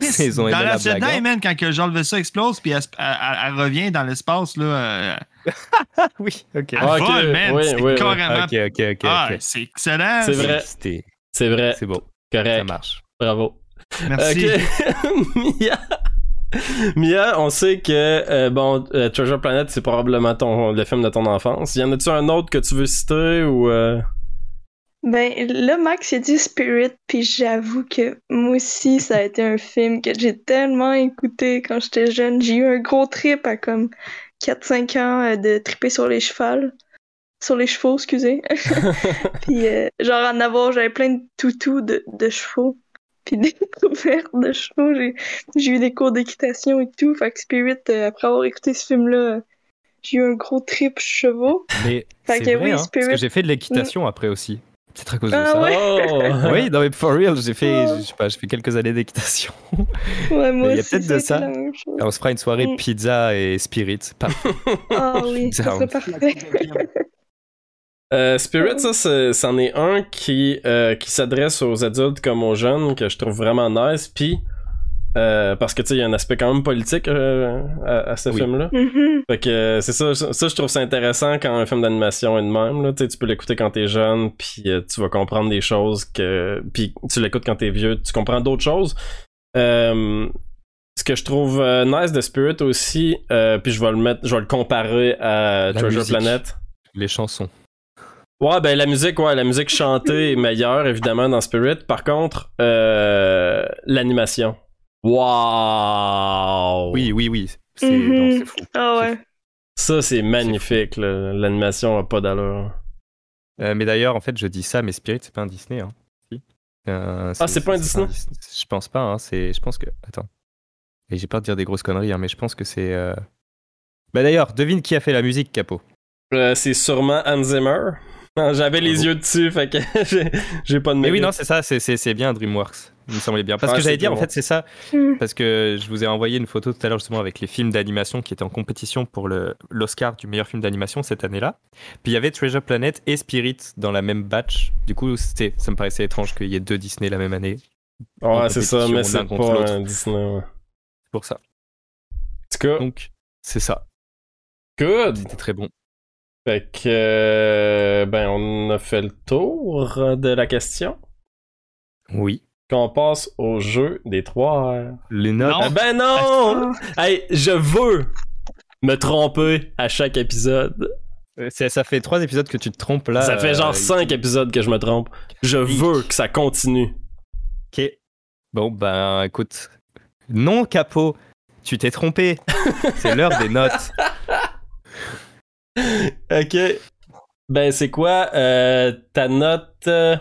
Ils ont dans la Last blague. Hein? man, quand que Jean le vaisseau explose puis elle, se- elle- elle- elle revient dans l'espace, là, euh, oui, ok. elle Ah, ok, vole, man. oui, c'est oui, oui. carrément. Ok, ok, ok. Ah, ok. c'est excellent. C'est vrai. C'est vrai, C'est beau, ça correct, marche. bravo. Merci. Ok, Mia. On sait que euh, bon, euh, Treasure Planet, c'est probablement le film de ton enfance. Y en a-tu un autre que tu veux citer ou euh... Ben, là, Max, il a dit Spirit, puis j'avoue que moi aussi, ça a été un film que j'ai tellement écouté quand j'étais jeune. J'ai eu un gros trip à comme 4-5 ans de triper sur les chevals. Sur les chevaux, excusez. puis, genre, en avoir, j'avais plein de toutous de chevaux. Puis des couvertes de chevaux. J'ai, eu des cours d'équitation et tout. Fait que Spirit, euh, après avoir écouté ce film-là, j'ai eu un gros trip chevaux. Mais Fait c'est que vrai, oui, hein, parce que j'ai fait de l'équitation après aussi. C'est à cause de Ah ça. ouais. Oh! Oui, non mais for real, j'ai fait, Oh. je sais pas, j'ai fait quelques années d'équitation. Ouais, moi il y a peut-être de ça. On se fera une soirée Mm. pizza et spirit. Parfait. Ah oui, ça serait parfait. Euh, Spirit, ça, c'est- c'en est un qui, euh, qui s'adresse aux adultes comme aux jeunes, que je trouve vraiment nice. Puis, euh, parce que tu sais, il y a un aspect quand même politique euh, à, à ce Oui. film-là. Mhm. Fait que c'est ça, ça, je trouve ça intéressant quand un film d'animation est de même. Là. Tu peux l'écouter quand t'es jeune, puis euh, tu vas comprendre des choses que. Puis tu l'écoutes quand t'es vieux, tu comprends d'autres choses. Euh, ce que je trouve euh, nice de Spirit aussi, euh, puis je vais le mettre, je vais le comparer à La Treasure musique. Planet. Les chansons. Ouais, ben la musique, ouais, la musique chantée est meilleure évidemment dans Spirit. Par contre, euh, l'animation. Wow. Oui, oui, oui. C'est Mhm. fou. Ah ouais. Ça c'est magnifique. là. L'animation a pas d'allure. Euh, mais d'ailleurs, en fait, je dis ça, mais Spirit, c'est pas un Disney. Hein. Euh, Ah, c'est pas un Disney Je pense pas. Hein. C'est, je pense que. Attends. Et j'ai peur de dire des grosses conneries, hein, mais je pense que c'est. euh, Bah d'ailleurs, devine qui a fait la musique, Capo? Euh, c'est sûrement Hans Zimmer. Non, J'avais les yeux dessus, fait que j'ai- pas de Mais oui, mérite. non, c'est ça, c'est, c'est, c'est bien DreamWorks. Il me semblait bien. Parce Ouais, que j'allais dire, en fait, c'est ça. Mm. Parce que je vous ai envoyé une photo tout à l'heure justement avec les films d'animation qui étaient en compétition pour le, l'Oscar du meilleur film d'animation cette année-là. Puis il y avait Treasure Planet et Spirit dans la même batch. Du coup, c'était, ça me paraissait étrange qu'il y ait deux Disney la même année. en Ouais, c'est ça, mais c'est pas l'autre. un Disney. ouais. C'est pour ça. tout cas, Donc, c'est ça. good. C'était très bon. Fait que, euh, ben, on a fait le tour de la question. Oui. Qu'on passe au jeu des trois R. Les notes. Ah ben non! hey, je veux me tromper à chaque épisode. Euh, ça fait trois épisodes que tu te trompes là. ça fait genre euh, cinq épisodes que je me trompe. Je veux que ça continue. Ok. Bon, ben écoute. Non, Capot, tu t'es trompé. c'est l'heure des notes. Ok. Ben, c'est quoi euh, ta note? euh,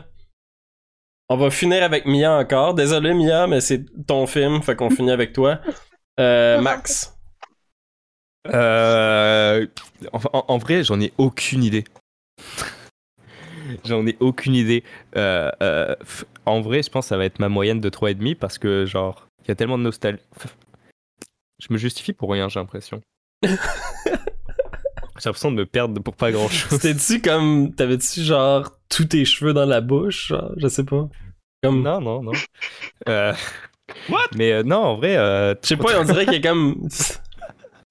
On va finir avec Mia encore. Désolé, Mia, mais c'est ton film, fait qu'on finit avec toi. Euh, Max. Euh, en, en- vrai, j'en ai aucune idée. j'en ai aucune idée. Euh, euh, en vrai, je pense que ça va être ma moyenne de 3,5 parce que, genre, il y a tellement de nostalgie. Je me justifie pour rien, j'ai l'impression. j'ai l'impression de me perdre pour pas grand chose. C'était-tu comme. T'avais-tu genre tous tes cheveux dans la bouche? genre? je sais pas? Comme. Non, non, non. Euh, Mais euh, non, en vrai. euh, Je sais pas, on dirait qu'il y a comme.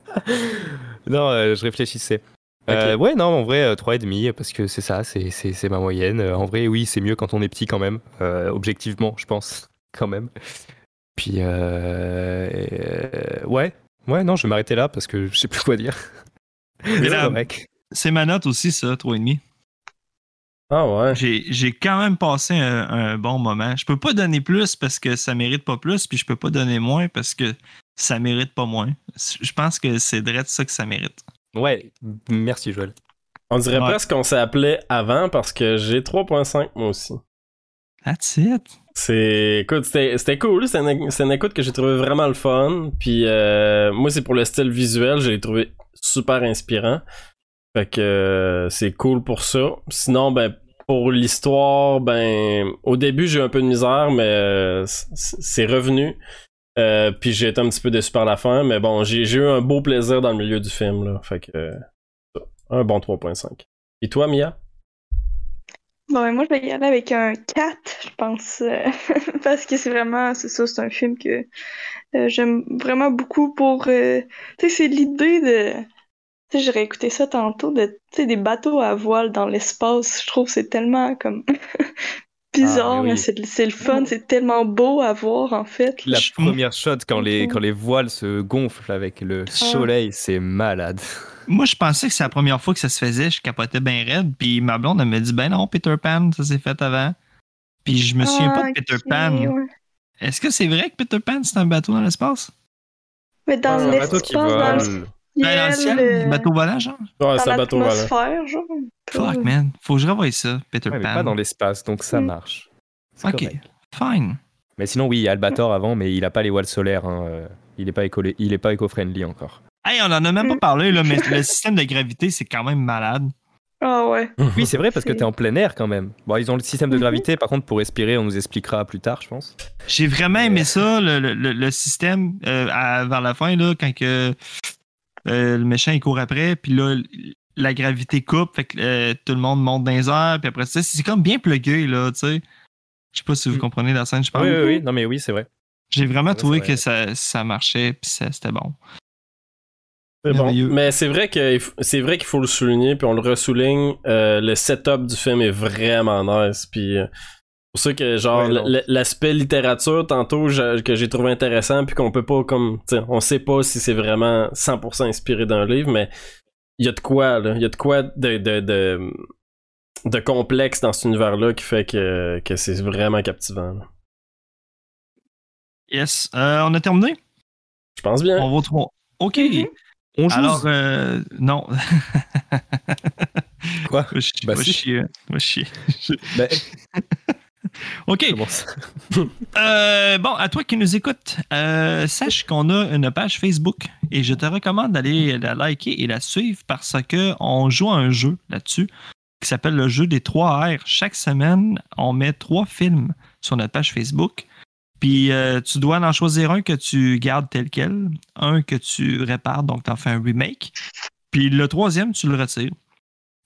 Non, euh, je réfléchissais. Euh, ouais, non, en vrai, euh, 3,5, parce que c'est ça, c'est, ma moyenne. En vrai, oui, c'est mieux quand on est petit quand même. Euh, objectivement, je pense, quand même. Puis, euh, euh, ouais, ouais, non, je vais m'arrêter là parce que je sais plus quoi dire. C'est ma note aussi, ça, 3,5. Ah ouais. J'ai, j'ai quand même passé un, un bon moment. Je peux pas donner plus parce que ça mérite pas plus, puis je peux pas donner moins parce que ça mérite pas moins. Je pense que c'est direct ça que ça mérite. Ouais, merci Joël. On dirait Ouais. presque qu'on s'est appelé avant parce que j'ai 3.5 moi aussi. That's it. C'est, écoute, c'était, cool. C'est une, écoute que j'ai trouvé vraiment le fun. Puis euh, moi, c'est pour le style visuel, je l'ai trouvé super inspirant. Fait que euh, c'est cool pour ça. Sinon, ben pour l'histoire, ben au début j'ai eu un peu de misère, mais euh, c'est revenu. Puis j'ai été un petit peu déçu par la fin, mais bon, j'ai, j'ai eu un beau plaisir dans le milieu du film là. Fait que un bon 3.5. Et toi, Mia? Bon, ben, moi, je vais y aller avec un 4, je pense. euh, parce que c'est vraiment, c'est ça, c'est un film que euh, j'aime vraiment beaucoup pour. euh, tu sais, c'est l'idée de. Tu sais, j'aurais écouté ça tantôt, de, tu sais, des bateaux à voile dans l'espace. Je trouve que c'est tellement comme. bizarre, Ah, mais oui. c'est c'est le fun, c'est tellement beau à voir, en fait. La Je- première shot quand les, quand les voiles se gonflent avec le soleil, c'est malade. Moi, je pensais que c'est la première fois que ça se faisait. Je capotais bien raide. Puis ma blonde, elle me dit, ben non, Peter Pan, ça s'est fait avant. Puis je me souviens pas de Peter Pan. Est-ce que c'est vrai que Peter Pan, c'est un bateau dans l'espace? Mais dans Ah, C'est un bateau qui l'espace, dans le vole. Ben, dans le ciel, euh, bateau volant, genre? Ouais, dans c'est un bateau genre. Fuck, man. Faut que je revoie ça, Peter Ouais, mais Pan. pas dans l'espace, donc ça Mm. marche. Ok, correct. fine. Mais sinon, oui, il y a Albator avant, mais il a pas les voiles solaires. hein, euh, Il est pas éco- il est pas éco-friendly encore. Hey, on en a même pas Mm. parlé, là, mais le système de gravité, c'est quand même malade. Ah ouais. Oui, c'est vrai parce que t'es en plein air quand même. Bon, ils ont le système de Mhm. gravité, par contre, pour respirer, on nous expliquera plus tard, je pense. J'ai vraiment aimé ça, le, le- le- système euh, à- vers la fin, là, quand que, euh, le méchant il court après, puis là, la gravité coupe, fait que euh, tout le monde monte dans les airs, puis après ça, c'est comme bien plugué, là, tu sais. Je sais pas si vous Mm. comprenez la scène, je parle. Oui, oui, oui. Non, mais oui, c'est vrai. J'ai vraiment Ouais, trouvé vrai. que ça, ça marchait, puis ça- c'était bon. C'est bon. Merveilleux. Mais c'est vrai que c'est vrai qu'il faut le souligner, puis on le ressouligne. euh, le setup du film est vraiment nice, puis euh, pour ça que genre Ouais, l'aspect littérature tantôt je- que j'ai trouvé intéressant, puis qu'on peut pas comme, on sait pas si c'est vraiment 100% inspiré d'un livre, mais il y a de quoi là, il y a de quoi de de, de de complexe dans cet univers-là qui fait que, que c'est vraiment captivant. là. Yes. Euh, on a terminé? Je pense bien. On va trouver. OK. Mhm. On joue. Alors, euh, non. Quoi? Bah si. chier, chier. Ben, OK. Euh, bon, à toi qui nous écoutes, euh, sache qu'on a une page Facebook et je te recommande d'aller la liker et la suivre parce que on joue à un jeu là-dessus qui s'appelle le jeu des 3 R. Chaque semaine, on met trois films sur notre page Facebook. Puis euh, tu dois en choisir un que tu gardes tel quel, un que tu répares, donc tu en fais un remake. Puis le troisième, tu le retires.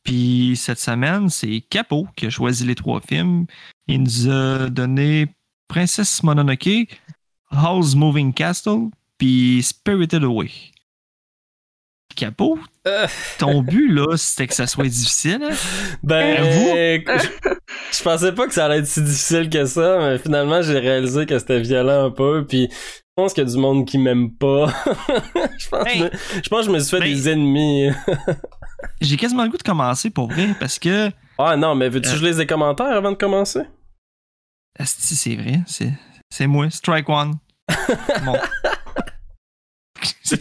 Puis cette semaine, c'est Capo qui a choisi les trois films. Il nous a donné Princess Mononoke, House Moving Castle, puis Spirited Away. Capo, Euh. ton but, là, c'était que ça soit difficile. hein? Ben, je, je pensais pas que ça allait être si difficile que ça, mais finalement, j'ai réalisé que c'était violent un peu, puis je pense qu'il y a du monde qui m'aime pas. je, pense Hey. que, je pense que je me suis fait Ben. des ennemis. J'ai quasiment le goût de commencer pour vrai, parce que, Ah non, mais veux-tu que Euh. je lise des commentaires avant de commencer? asti, c'est vrai, c'est, moi, Strike One. Bon.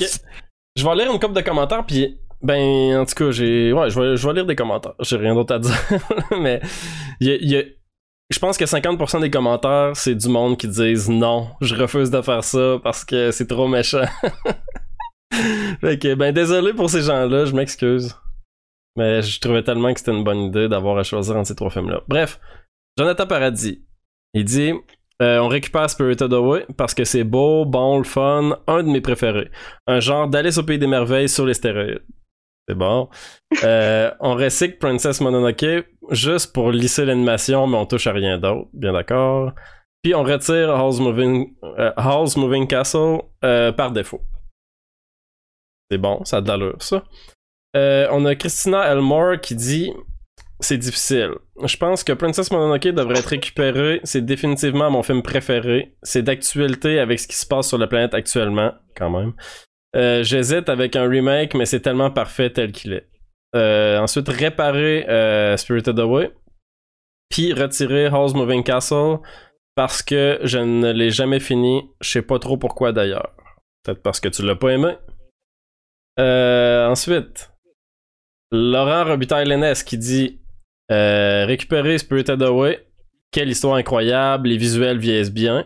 Je vais lire une couple de commentaires, puis ben, en tout cas, j'ai. Ouais, je vais, je vais lire des commentaires. J'ai rien d'autre à dire. mais il y a- y a- Je pense que 50% des commentaires, c'est du monde qui disent non, je refuse de faire ça parce que c'est trop méchant. fait que, ben, désolé pour ces gens-là, je m'excuse. Mais je trouvais tellement que c'était une bonne idée d'avoir à choisir entre ces trois films-là. Bref, Jonathan Paradis, il dit euh, On récupère Spirited Away parce que c'est beau, bon, le fun, un de mes préférés. Un genre d'Alice au Pays des Merveilles sur les stéroïdes. C'est bon. Euh, on recycle Princess Mononoke juste pour lisser l'animation, mais on touche à rien d'autre. Bien d'accord. Puis on retire House Moving, euh, House Moving Castle par défaut. C'est bon, ça a de l'allure, ça. On a Christina Elmore qui dit c'est difficile. Je pense que Princess Mononoke devrait être récupéré. C'est définitivement mon film préféré. C'est d'actualité avec ce qui se passe sur la planète actuellement, quand même. Euh, J'hésite avec un remake, mais c'est tellement parfait tel qu'il est. Euh, ensuite, réparer euh, Spirited Away. Puis retirer House Moving Castle parce que je ne l'ai jamais fini. Je sais pas trop pourquoi d'ailleurs. Peut-être parce que tu l'as pas aimé. Euh, ensuite, Laurent Robitaille-Lénès qui dit euh, récupérer Spirited Away. Quelle histoire incroyable, les visuels vieillissent bien.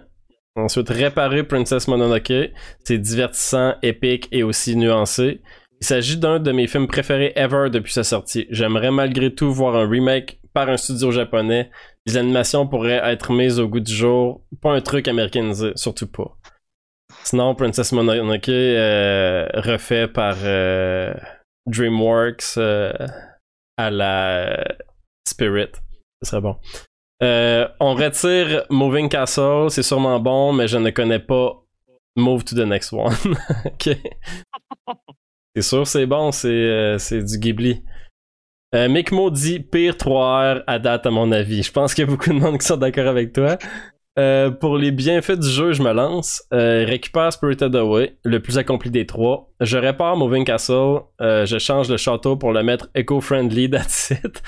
Ensuite, réparer Princess Mononoke. C'est divertissant, épique et aussi nuancé. Il s'agit d'un de mes films préférés ever depuis sa sortie. J'aimerais malgré tout voir un remake par un studio japonais. Les animations pourraient être mises au goût du jour. Pas un truc américanisé, surtout pas. Sinon, Princess Mononoke euh, refait par euh, DreamWorks euh, à la Spirit. Ce serait bon. Euh, on retire Moving Castle, c'est sûrement bon, mais je ne connais pas Move to the Next One. ok. C'est sûr, c'est bon, c'est euh, du Ghibli. Euh, Mikmo dit pire 3R à date, à mon avis. Je pense qu'il y a beaucoup de monde qui sont d'accord avec toi. Euh, pour les bienfaits du jeu, je me lance. Euh, récupère Spirited Away, le plus accompli des trois. Je répare Moving Castle. Euh, je change le château pour le mettre eco-friendly, that's it.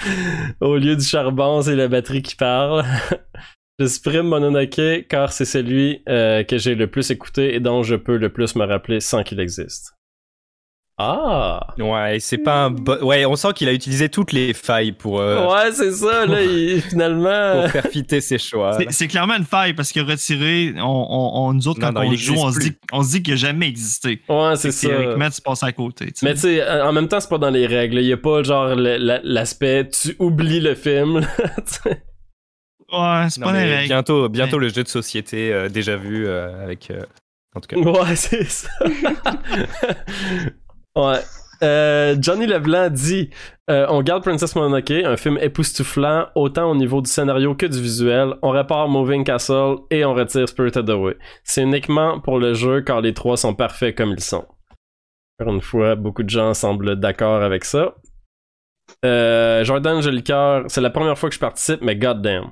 Au lieu du charbon, c'est la batterie qui parle. je supprime Mononoke car c'est celui euh, que j'ai le plus écouté et dont je peux le plus me rappeler sans qu'il existe. Ah! Ouais, c'est pas un Ouais, on sent qu'il a utilisé toutes les failles pour, euh, ouais, c'est ça, là, il- finalement. pour faire fitter ses choix. C'est- clairement une faille parce que retiré, on, on, on- nous autres, Non, quand non, on il joue, on se, dit, on se dit qu'il n'a jamais existé. Ouais, c'est ça. Théoriquement, tu passes à côté. tu sais. Mais tu sais, en même temps, c'est pas dans les règles. Il y a pas genre l'aspect tu oublies le film. là, tu sais. Ouais, c'est Non, pas mais des règles. bientôt, bientôt le jeu de société euh, déjà vu euh, avec. euh, En tout cas. ouais, c'est ça. Euh, Johnny Leblanc dit euh, On garde Princess Mononoke, un film époustouflant autant au niveau du scénario que du visuel. On répare Moving Castle et on retire Spirited Away. C'est uniquement pour le jeu car les trois sont parfaits comme ils sont. Encore une fois, beaucoup de gens semblent d'accord avec ça. Euh, Jordan Jolicoeur, c'est la première fois que je participe, mais goddamn.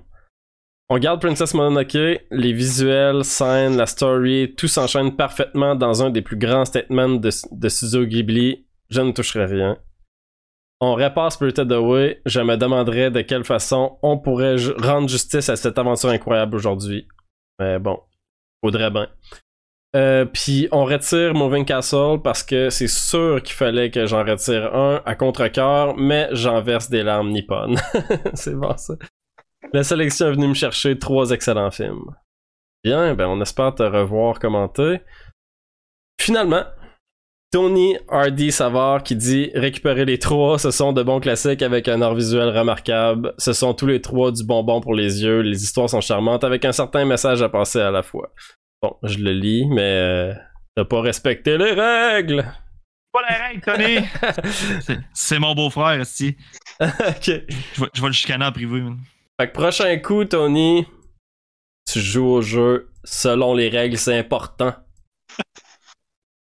On garde Princess Mononoke, les visuels, scènes, la story, tout s'enchaîne parfaitement dans un des plus grands statements de, de Ghibli. Je ne toucherai rien. On répare Spirited Away, je me demanderais de quelle façon on pourrait rendre justice à cette aventure incroyable aujourd'hui. Mais bon, faudrait bien. Euh, Puis on retire Moving Castle parce que c'est sûr qu'il fallait que j'en retire un à contre-cœur, mais j'en verse des larmes nippones. c'est bon ça. La sélection est venue me chercher trois excellents films. Bien, ben on espère te revoir commenter. Finalement, Tony Hardy Savard qui dit récupérer les trois, ce sont de bons classiques avec un art visuel remarquable. Ce sont tous les trois du bonbon pour les yeux. Les histoires sont charmantes avec un certain message à passer à la fois. Bon, je le lis, mais euh, t'as pas respecté les règles. pas la règle, Tony! C'est- mon beau-frère, ici. ok. Je vais, je vais le chicaner en privé. man. Fait que prochain coup, Tony, tu joues au jeu selon les règles, c'est important.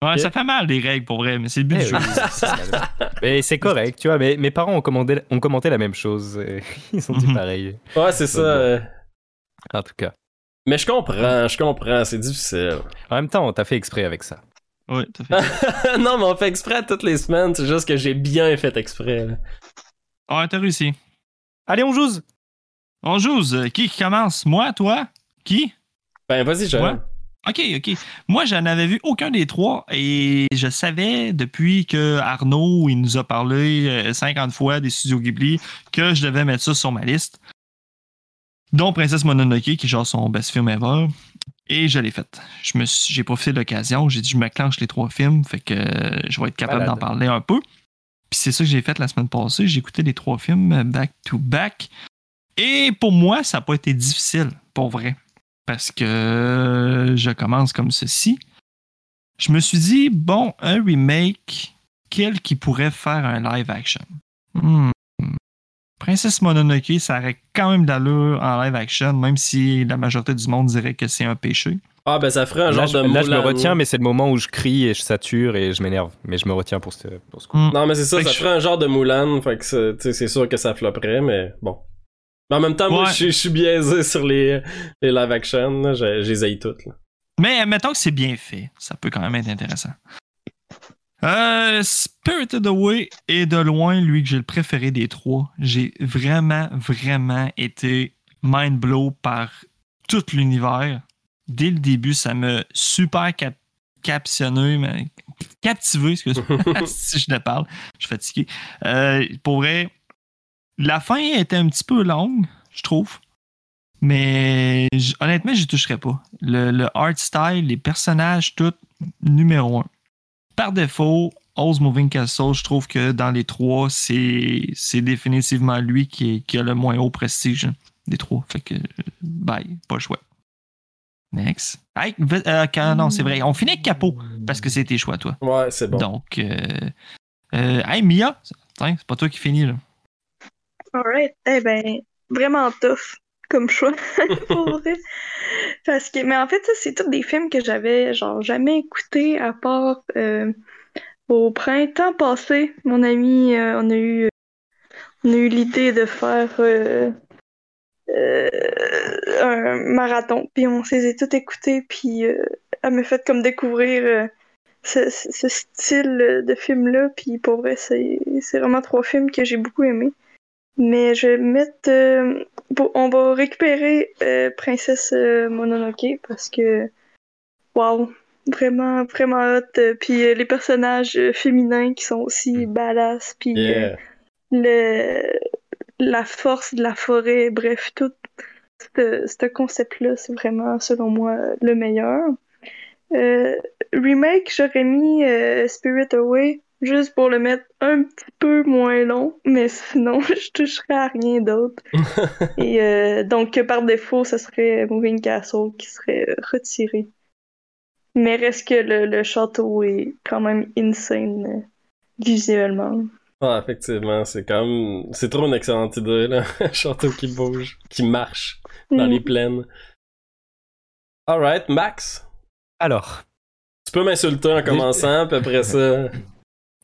Ouais, ça fait mal des règles pour vrai, mais c'est le but Eh du jeu. oui, c'est ça. mais c'est correct, tu vois. Mais mes parents ont, commandé, ont commenté la même chose. et Ils ont dit Mhm. pareil. Ouais, c'est ça. Bon. euh, En tout cas. Mais je comprends, je comprends, c'est difficile. En même temps, on t'a fait exprès avec ça. Ouais, t'as fait. non, mais on fait exprès toutes les semaines, c'est juste que j'ai bien fait exprès. là. Ouais, t'as réussi. Allez, on joue On joue. euh, Qui qui commence? Moi, toi? Qui? Ben, vas-y, Joël. Ouais. Ok, ok. Moi, je n'avais vu aucun des trois et je savais depuis que Arnaud il nous a parlé euh, 50 fois des studios Ghibli que je devais mettre ça sur ma liste. Dont Princesse Mononoke, qui est genre son best film ever. Et je l'ai fait. Je me suis- j'ai profité de l'occasion. J'ai dit, je me clenche les trois films, fait que euh, je vais être capable d'en parler un peu. Puis c'est ça que j'ai fait la semaine passée. J'ai écouté les trois films euh, back to back. Et pour moi, ça n'a pas été difficile, pour vrai. Parce que je commence comme ceci. Je me suis dit, bon, un remake, quel qui pourrait faire un live action? Hmm. Princesse Mononoke, ça aurait quand même d'allure en live action, même si la majorité du monde dirait que c'est un péché. Ah, ben, ça ferait un Là, genre je, de là, je me retiens, mais c'est le moment où je crie et je sature et je m'énerve. Mais je me retiens pour ce, pour ce coup. Non, mais c'est ça, Fait ça je- ferait un genre de Mulan, fait que c'est sûr que ça flopperait, mais bon. Mais en même temps, moi, Ouais. je suis- je suis biaisé sur les, les live action, je, je les haïs toutes. Là. Mais admettons que c'est bien fait. Ça peut quand même être intéressant. Euh, Spirited Away est de loin lui que j'ai le préféré des trois. J'ai vraiment, vraiment été mind blow par tout l'univers. Dès le début, ça m'a super cap captionné, mais captivé, excuse-moi, si je te parle. Je suis fatigué. Euh, pour vrai, la fin était un petit peu longue, je trouve. Mais honnêtement, j'y toucherais pas. Le, le art style, les personnages, tout, numéro un. Par défaut, Oz Moving Castle, je trouve que dans les trois, c'est c'est définitivement lui qui, est- qui a le moins haut prestige des trois. Fait que, bye, pas le choix. Next. Hey, euh, quand- non, c'est vrai. On finit avec Capot, parce que c'est tes choix, toi. Ouais, c'est bon. Donc, euh, euh, hey, Mia, c'est pas toi qui finis, là. Alright. Eh ben, vraiment tough comme choix, pour vrai. Parce que, mais en fait, ça, c'est tous des films que j'avais, genre, jamais écoutés à part euh, au printemps passé. Mon ami, euh, on a eu, on a eu l'idée de faire euh, un marathon, puis on s'est tout écoutés, puis elle m'a fait comme découvrir ce, ce- style de film-là, puis pour vrai, c'est vraiment trois films que j'ai beaucoup aimés. Mais je vais mettre. euh, on va récupérer euh, Princesse euh, Mononoke parce que. Waouh! Vraiment, vraiment hot. Puis les personnages féminins qui sont aussi badass. Puis Yeah. le, la force de la forêt, bref, tout ce ce concept-là, c'est vraiment, selon moi, le meilleur. Remake, j'aurais mis Spirit Away juste pour le mettre un petit peu moins long, mais sinon, je toucherais à rien d'autre. Et euh, donc, par défaut, ce serait Moving Castle qui serait euh, retiré. Mais reste que le, le château est quand même insane euh, visuellement. Ah, effectivement, c'est quand même. C'est trop une excellente idée, là. Un château qui bouge, qui marche dans Mm. les plaines. Alright, Max, Alors, tu peux m'insulter en commençant, puis après ça.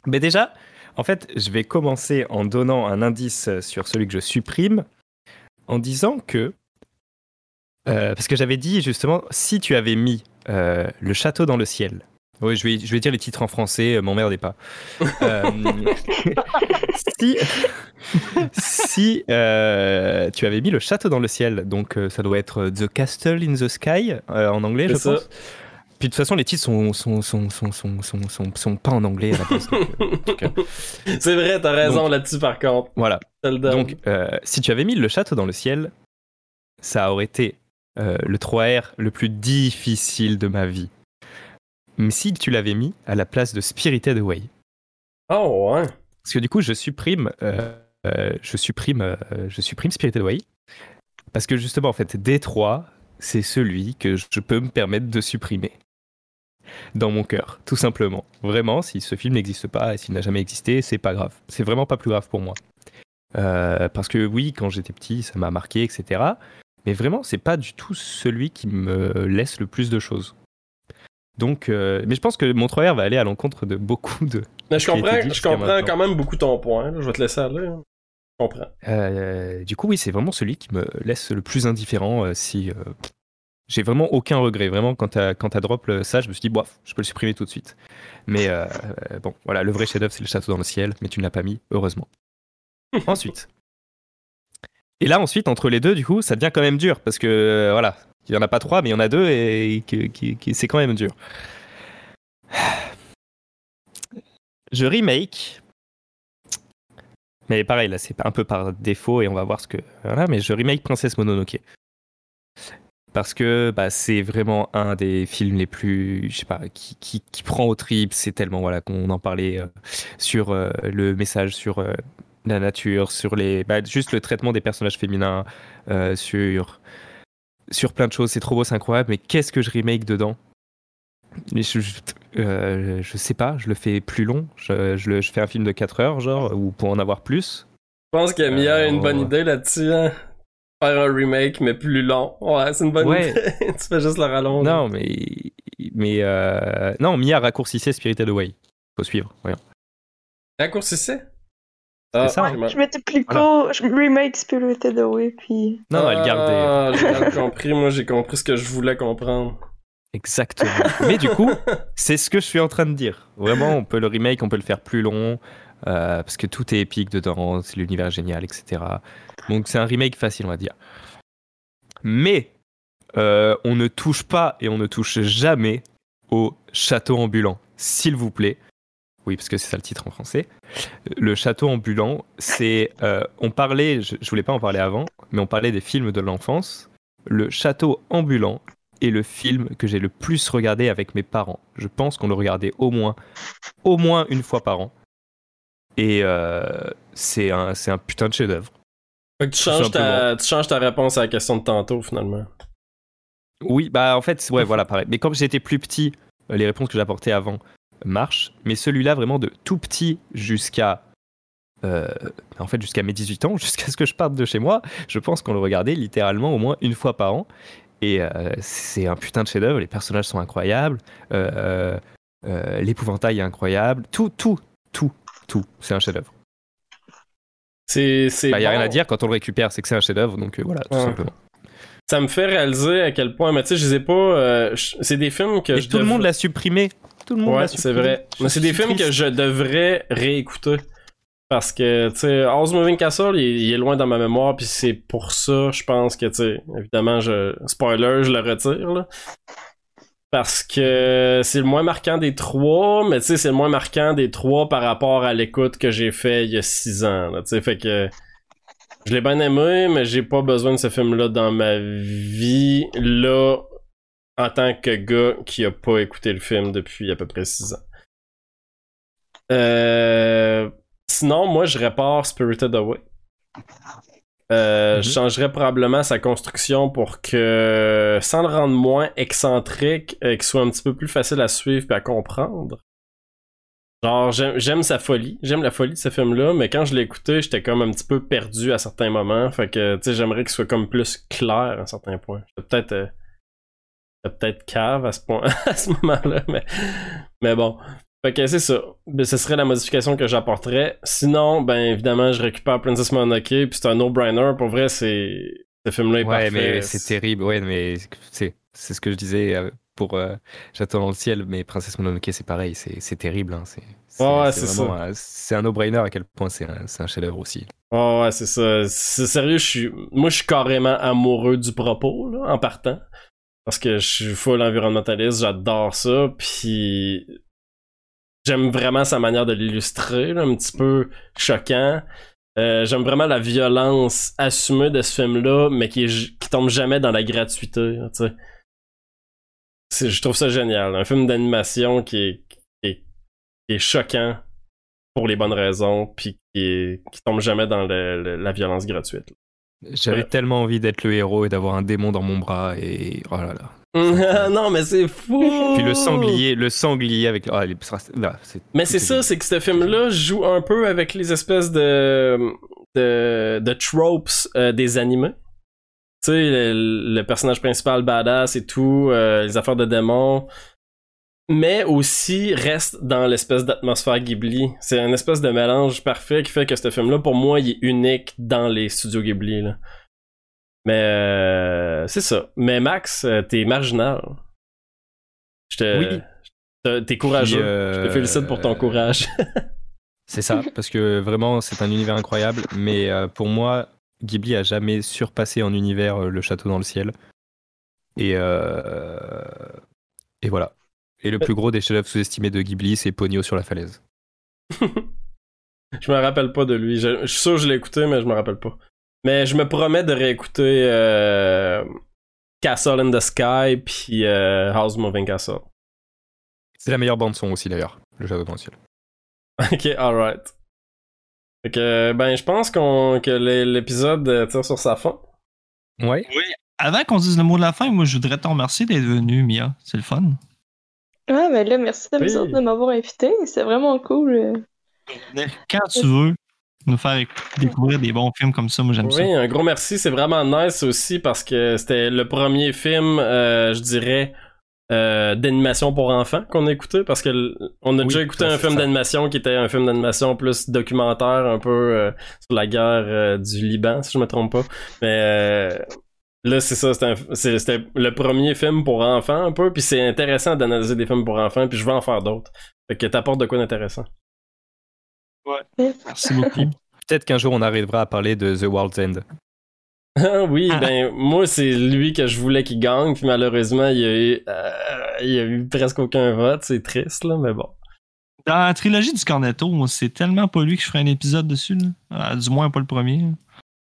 Mais déjà, en fait, je vais commencer en donnant un indice sur celui que je supprime, en disant que. euh, parce que j'avais dit justement, si tu avais mis euh, le château dans le ciel. Oui, je vais, je vais dire les titres en français, euh, m'emmerdez pas. Euh, si si tu avais mis le château dans le ciel, donc ça doit être The Castle in the Sky en anglais, je ça. pense. Puis de toute façon, les titres sont, sont, sont, sont, sont, sont, sont, sont pas en anglais à la base. euh, C'est vrai, t'as raison Donc- là-dessus, par contre. voilà. Donc, euh, si tu avais mis le château dans le ciel, ça aurait été euh, le 3R le plus difficile de ma vie. Mais si tu l'avais mis à la place de Spirited Away, Oh, ouais. parce que du coup, je supprime, euh, je supprime, je supprime Spirited Away, parce que justement, en fait, D3, c'est celui que je peux me permettre de supprimer dans mon cœur, tout simplement. Vraiment, si ce film n'existe pas et s'il n'a jamais existé, c'est pas grave. C'est vraiment pas plus grave pour moi. Euh, parce que oui, quand j'étais petit, ça m'a marqué, etc. Mais vraiment, c'est pas du tout celui qui me laisse le plus de choses. Donc, euh, mais je pense que mon 3R va aller à l'encontre de beaucoup de, Mais je comprends, je comprends quand même beaucoup ton point. là. Je vais te laisser aller. hein. Je comprends. Euh, du coup, oui, c'est vraiment celui qui me laisse le plus indifférent. si j'ai vraiment aucun regret, vraiment quand t'as quand t'as drop le- ça, je me suis dit, bof, je peux le supprimer tout de suite. Mais euh, euh, bon, voilà, le vrai chef-d'œuvre, c'est le château dans le ciel, mais tu ne l'as pas mis, heureusement. ensuite, et là ensuite entre les deux, du coup, ça devient quand même dur parce que euh, voilà, il y en a pas trois, mais il y en a deux et qui- qui- c'est quand même dur. Je remake mais pareil, là, c'est un peu par défaut et on va voir ce que. Voilà, mais je remake Princesse Mononoke. Parce que bah, c'est vraiment un des films les plus. Je sais pas, qui, qui, qui prend au trip. C'est tellement, voilà, qu'on en parlait euh, sur euh, le message sur euh, la nature, sur les. bah, juste le traitement des personnages féminins, sur. Sur plein de choses. C'est trop beau, c'est incroyable. Mais qu'est-ce que je remake dedans? Mais je, je, je sais pas, je le fais plus long. Je, je, le- je fais un film de 4 heures, genre, ou pour en avoir plus. Je pense que Mia a une bonne idée là-dessus. Hein? Faire un remake, mais plus long. Ouais, c'est une bonne Ouais. idée. tu fais juste le rallonge. Non, mais. mais euh, non, Mia raccourcissait Spirited Away. Faut suivre, voyons. Raccourcissez? C'est ça, je m'étais plus court, je remake Spirited Away, puis... Non, elle gardait. Ah, j'ai compris. Moi, j'ai compris ce que je voulais comprendre. Exactement. Mais du coup, c'est ce que je suis en train de dire. Vraiment, on peut le remake, on peut le faire plus long, euh, parce que tout est épique dedans, c'est l'univers génial, etc. Donc c'est un remake facile, on va dire. Mais euh, on ne touche pas et on ne touche jamais au château ambulant, s'il vous plaît. Oui, parce que c'est ça le titre en français. Le château ambulant, c'est. euh, on parlait, je, je voulais pas en parler avant, mais on parlait des films de l'enfance. Le château ambulant est le film que j'ai le plus regardé avec mes parents. Je pense qu'on le regardait au moins, au moins une fois par an. Et euh, c'est un, un putain de chef-d'œuvre. Tu changes, ta, tu changes ta réponse à la question de tantôt, finalement. Oui, bah en fait, ouais, voilà, pareil. Mais comme j'étais plus petit, euh, les réponses que j'apportais avant marchent. Mais celui-là, vraiment de tout petit jusqu'à. euh, en fait, jusqu'à mes 18 ans, jusqu'à ce que je parte de chez moi, je pense qu'on le regardait littéralement au moins une fois par an. Et euh, c'est un putain de chef-d'œuvre. Les personnages sont incroyables. euh, L'épouvantail est incroyable. Tout, tout, tout, tout. C'est un chef-d'œuvre. C'est. Il c'est n'y a bon. rien à dire. Quand on le récupère, c'est que c'est un chef-d'œuvre. Donc euh, voilà, tout Ouais. simplement. Ça me fait réaliser à quel point. Mais tu sais, je les ai pas. euh, c'est des films que Et je tout le monde l'a supprimé. Tout le monde Ouais, l'a c'est supprimé. vrai. Je Mais c'est des films que je devrais réécouter. Parce que, tu sais, House Moving Castle, il, il est loin dans ma mémoire, puis c'est pour ça, je pense que, tu sais, évidemment, je, spoiler, je le retire, là. Parce que c'est le moins marquant des trois, mais tu sais, c'est le moins marquant des trois par rapport à l'écoute que j'ai fait il y a six ans. Tu sais, fait que je l'ai bien aimé, mais j'ai pas besoin de ce film-là dans ma vie là en tant que gars qui a pas écouté le film depuis à peu près six ans. Euh, sinon, moi, je répare Spirited Away. Euh, Mhm. Je changerais probablement sa construction pour que, sans le rendre moins excentrique, euh, qu'il soit un petit peu plus facile à suivre et à comprendre. Genre, j'aime sa folie, j'aime la folie de ce film-là, mais quand je l'ai écouté, j'étais comme un petit peu perdu à certains moments. Fait que, tu sais, j'aimerais qu'il soit comme plus clair à un certain point. J'étais peut-être euh, peut-être cave à ce point, à ce moment-là, mais, mais bon. Fait que c'est ça. Ben, ce serait la modification que j'apporterais. Sinon, ben évidemment, je récupère Princess Mononoke, puis c'est un no-brainer. Pour vrai, c'est. Ce film-là est Ouais, parfait. mais c'est terrible. Ouais, mais c'est c'est ce que je disais euh, pour euh, J'attends dans le ciel, mais Princesse Mononoke, c'est pareil. C'est c'est terrible. hein, C'est Ouais, ouais, c'est un- C'est un no-brainer à quel point c'est un, c'est un chef-d'œuvre aussi. Ouais, ouais, c'est ça. C'est sérieux, je suis. Moi, je suis carrément amoureux du propos, là, en partant. Parce que je suis full environnementaliste, j'adore ça, puis. J'aime vraiment sa manière de l'illustrer, un petit peu choquant. Euh, J'aime vraiment la violence assumée de ce film-là, mais qui, est j- qui tombe jamais dans la gratuité, Je trouve ça génial. Un film d'animation qui est, qui, est, qui est choquant pour les bonnes raisons, puis qui, tombe jamais dans le- le- la violence gratuite. J'avais Ouais. tellement envie d'être le héros et d'avoir un démon dans mon bras et oh là là. non, mais c'est fou! Puis le sanglier, le sanglier avec ah, les- là, c'est Mais c'est ça, c'est que ce film-là joue un peu avec les espèces de, de, de tropes euh, des animés. Tu sais, le, le personnage principal badass et tout, euh, les affaires de démons. Mais aussi reste dans l'espèce d'atmosphère Ghibli. C'est un espèce de mélange parfait qui fait que ce film-là, pour moi, il est unique dans les studios Ghibli. Là. Mais euh, c'est ça. Mais Max, euh, t'es marginal. Je te, Oui. t'es- courageux. Euh, Je te félicite pour ton courage. C'est ça, parce que vraiment, c'est un univers incroyable. Mais euh, pour moi, Ghibli a jamais surpassé en univers euh, le château dans le ciel. Et, euh, et voilà. Et le plus gros des chefs-d'œuvre sous-estimés de Ghibli, c'est Pogno sur la falaise. Je me rappelle pas de lui. Je, je suis sûr que je l'ai écouté, mais je me rappelle pas. Mais je me promets de réécouter euh, Castle in the Sky puis euh, House Moving Castle. C'est la meilleure bande-son aussi, d'ailleurs, le château dans le ciel. ok, alright. Fait que, ben, je pense qu'on que l'é- l'épisode euh, tire sur sa fin. Ouais. Avant qu'on dise le mot de la fin, moi, je voudrais te remercier d'être venu, Mia. C'est le fun. Ah, ben là, merci à vous Oui. autres de m'avoir invité. C'est vraiment cool. Quand tu veux nous faire éc- découvrir des bons films comme ça, moi, j'aime ça. Oui, un gros merci. C'est vraiment nice aussi parce que c'était le premier film, euh, je dirais, euh, d'animation pour enfants qu'on a écouté parce que on a Oui, déjà écouté un film d'animation qui était un film d'animation plus documentaire un peu euh, sur la guerre du Liban, si je me trompe pas. Mais là, c'est ça, c'était le premier film pour enfants un peu, puis c'est intéressant d'analyser des films pour enfants, puis je veux en faire d'autres. Fait que t'apportes de quoi d'intéressant. Merci beaucoup. Peut-être qu'un jour, on arrivera à parler de The World's End. Ah oui, ben moi c'est lui que je voulais qu'il gagne, puis malheureusement il y a eu, euh, il y a eu presque aucun vote, c'est triste là, mais bon. Dans la trilogie du Cornetto, c'est tellement pas lui que je ferais un épisode dessus. Là. Ah, du moins, pas le premier.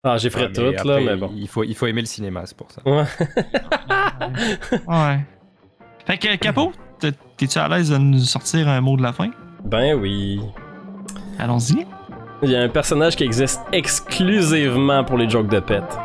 Ah j'ai fait Ah, tout mais là, mais bon. Il faut, il faut aimer le cinéma, c'est pour ça. Ouais. Ouais. Fait que, Capo, t'es- t'es-tu à l'aise de nous sortir un mot de la fin? ben oui. Allons-y. Il y a un personnage qui existe exclusivement pour les jokes de pète.